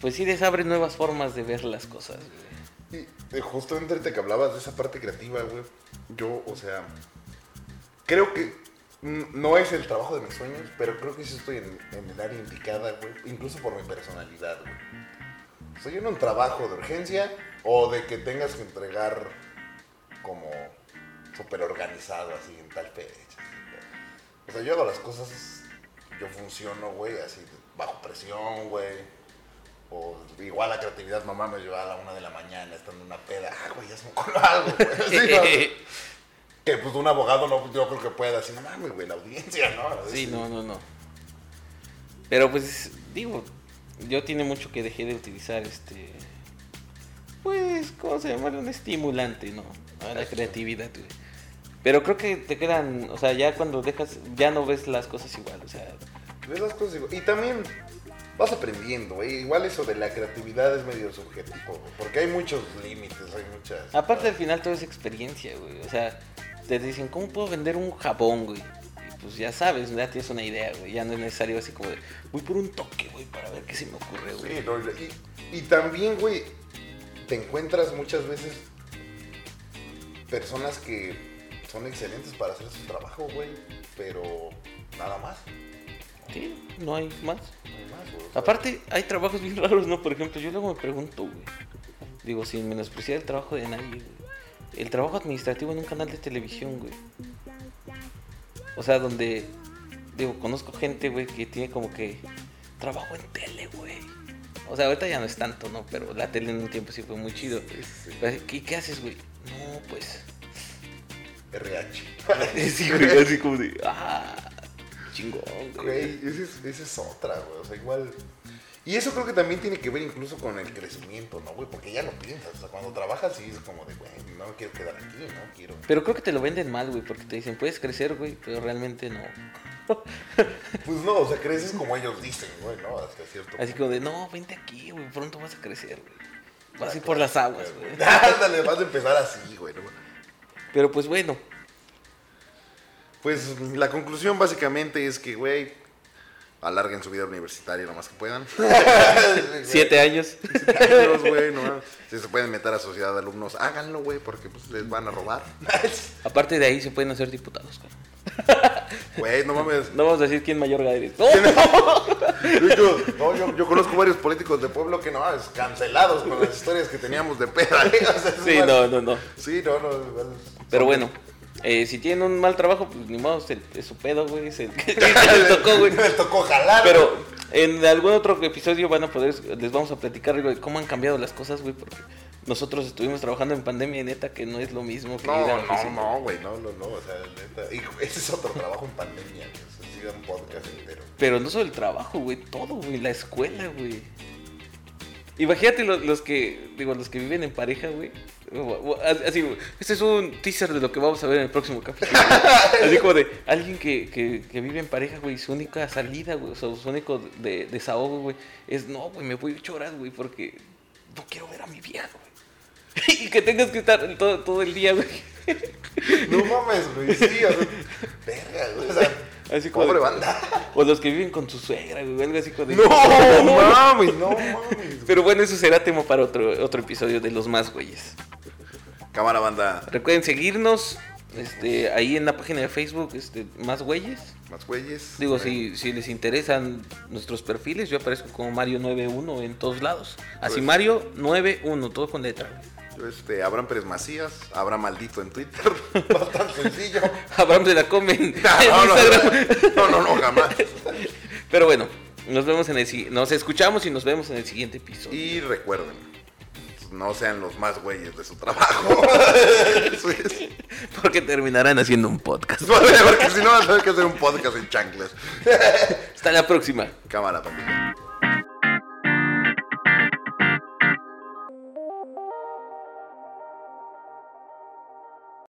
Pues sí les abre nuevas formas de ver las cosas, güey. Y eh, justamente ahorita que hablabas de esa parte creativa, güey, yo, o sea, creo que no es el trabajo de mis sueños, pero creo que sí estoy en, el área indicada, güey, incluso por mi personalidad, güey. Soy en un trabajo de urgencia o de que tengas que entregar como súper organizado, así, en tal fecha. O sea, yo hago las cosas, yo funciono, güey, así, bajo presión, güey. O igual la creatividad, mamá me lleva a la una de la mañana estando en una peda. Ah, güey, ya se me ocurrió algo, güey. [laughs] Sí, ¿no? Que pues un abogado no, yo creo que pueda decir, no mames, güey, la audiencia, ¿no? Sí, no, no, no. Pero pues, digo, yo tiene mucho que dejé de utilizar este. Pues, ¿cómo se llama? Un estimulante, ¿no? A la creatividad, güey. Pero creo que te quedan, o sea, ya cuando dejas, ya no ves las cosas igual, o sea, Ves las cosas igual. Y también vas aprendiendo, güey. Igual eso de la creatividad es medio subjetivo, Porque hay muchos límites, hay muchas. aparte al final todo es experiencia, güey, o sea, te dicen, ¿cómo puedo vender un jabón, güey? Y pues ya sabes, ya tienes una idea, güey, ya no es necesario así como de, voy por un toque, güey, para ver qué se me ocurre, güey. Sí, no, y, y también, güey, te encuentras muchas veces personas que son excelentes para hacer su trabajo, güey, pero nada más. Sí, no hay más. No hay más, güey, o sea, Aparte, hay trabajos bien [laughs] raros, ¿no? Por ejemplo, yo luego me pregunto, güey. Digo, sin menospreciar el trabajo de nadie, güey. El trabajo administrativo en un canal de televisión, güey. O sea, donde, digo, conozco gente, güey, que tiene como que trabajo en tele, güey. O sea, ahorita ya no es tanto, ¿no? Pero la tele en un tiempo sí fue muy chido. sí. ¿Qué, qué haces, güey? No, pues. RH. [laughs] Sí, güey, [laughs] así como de. Ah, chingón, Güey, esa es, esa es otra, güey. O sea, igual. Y eso creo que también tiene que ver incluso con el crecimiento, ¿no, güey? Porque ya lo piensas. O sea, cuando trabajas sí es como de, güey, no me quiero quedar aquí, ¿no? Quiero. Pero creo que te lo venden mal, güey, porque te dicen, puedes crecer, güey, pero realmente no. [laughs] Pues no, o sea, creces como ellos dicen, güey, ¿no? Hasta cierto Así como de, no, vente aquí, güey, pronto vas a crecer, güey. Vas a ir por las aguas, güey. Ándale, vas a empezar así, güey. ¿no? Pero pues bueno, Pues la conclusión básicamente es que, güey, alarguen su vida universitaria lo más que puedan. [laughs] siete años. años, güey, no. Si se pueden meter a sociedad de alumnos, háganlo, güey, porque pues les van a robar. [laughs] Aparte de ahí se pueden hacer diputados, güey. Güey, no mames. No vamos a decir quién mayor eres. ¡No! Yo, yo conozco varios políticos de pueblo que no, es cancelados con las historias que teníamos de peda. ¿eh? O sea, es Sí, no, no, no. Sí, no, no. Pero bueno, eh, si tienen un mal trabajo, pues ni modo, es, es su pedo, güey. El que [laughs] les tocó, güey. Les tocó jalar. Pero en algún otro episodio van a poder, les vamos a platicar güey, cómo han cambiado las cosas, güey, porque nosotros estuvimos trabajando en pandemia y neta que no es lo mismo que ir a No, la no, no, güey, no, no, no, o sea, neta. Y ese es otro trabajo en pandemia, güey. O sea, sí un podcast entero. Pero no solo el trabajo, güey, todo, güey, la escuela, güey. Imagínate los, los que, digo, los que viven en pareja, güey. Así, este es un teaser de lo que vamos a ver en el próximo capítulo. güey. [laughs] Así como de alguien que, que, que vive en pareja, güey, su única salida, güey, o sea, su único de, desahogo, güey, es no, güey, me voy ocho horas, güey, porque no quiero ver a mi güey. [laughs] Y que tengas que estar todo, todo el día, güey. No mames, güey, sí, o sea, verga, güey. O sea, Así como Pobre de- banda. O los que viven con su suegra, güey, algo así como de- No mames, no mames. Pero bueno, eso será tema para otro, otro episodio de los más güeyes. Cámara banda. Recuerden seguirnos este, ahí en la página de Facebook, este, más güeyes. Más güeyes. Digo, si, si les interesan nuestros perfiles, yo aparezco como Mario91 en todos lados. Así Pues- Mario91, todo con letra. Este, Abraham Pérez Macías, Abraham Maldito en Twitter. [laughs] Bastante sencillo. [laughs] Abraham se la comen [laughs] en No, no, Instagram. no, no, no, jamás. Pero bueno, nos vemos en el nos escuchamos y nos vemos en el siguiente episodio. Y recuerden, no sean los más güeyes de su trabajo. Porque terminarán haciendo un podcast. Porque si no, vas a tener que hacer un podcast en chanclas. Hasta la próxima. Cámara, papi.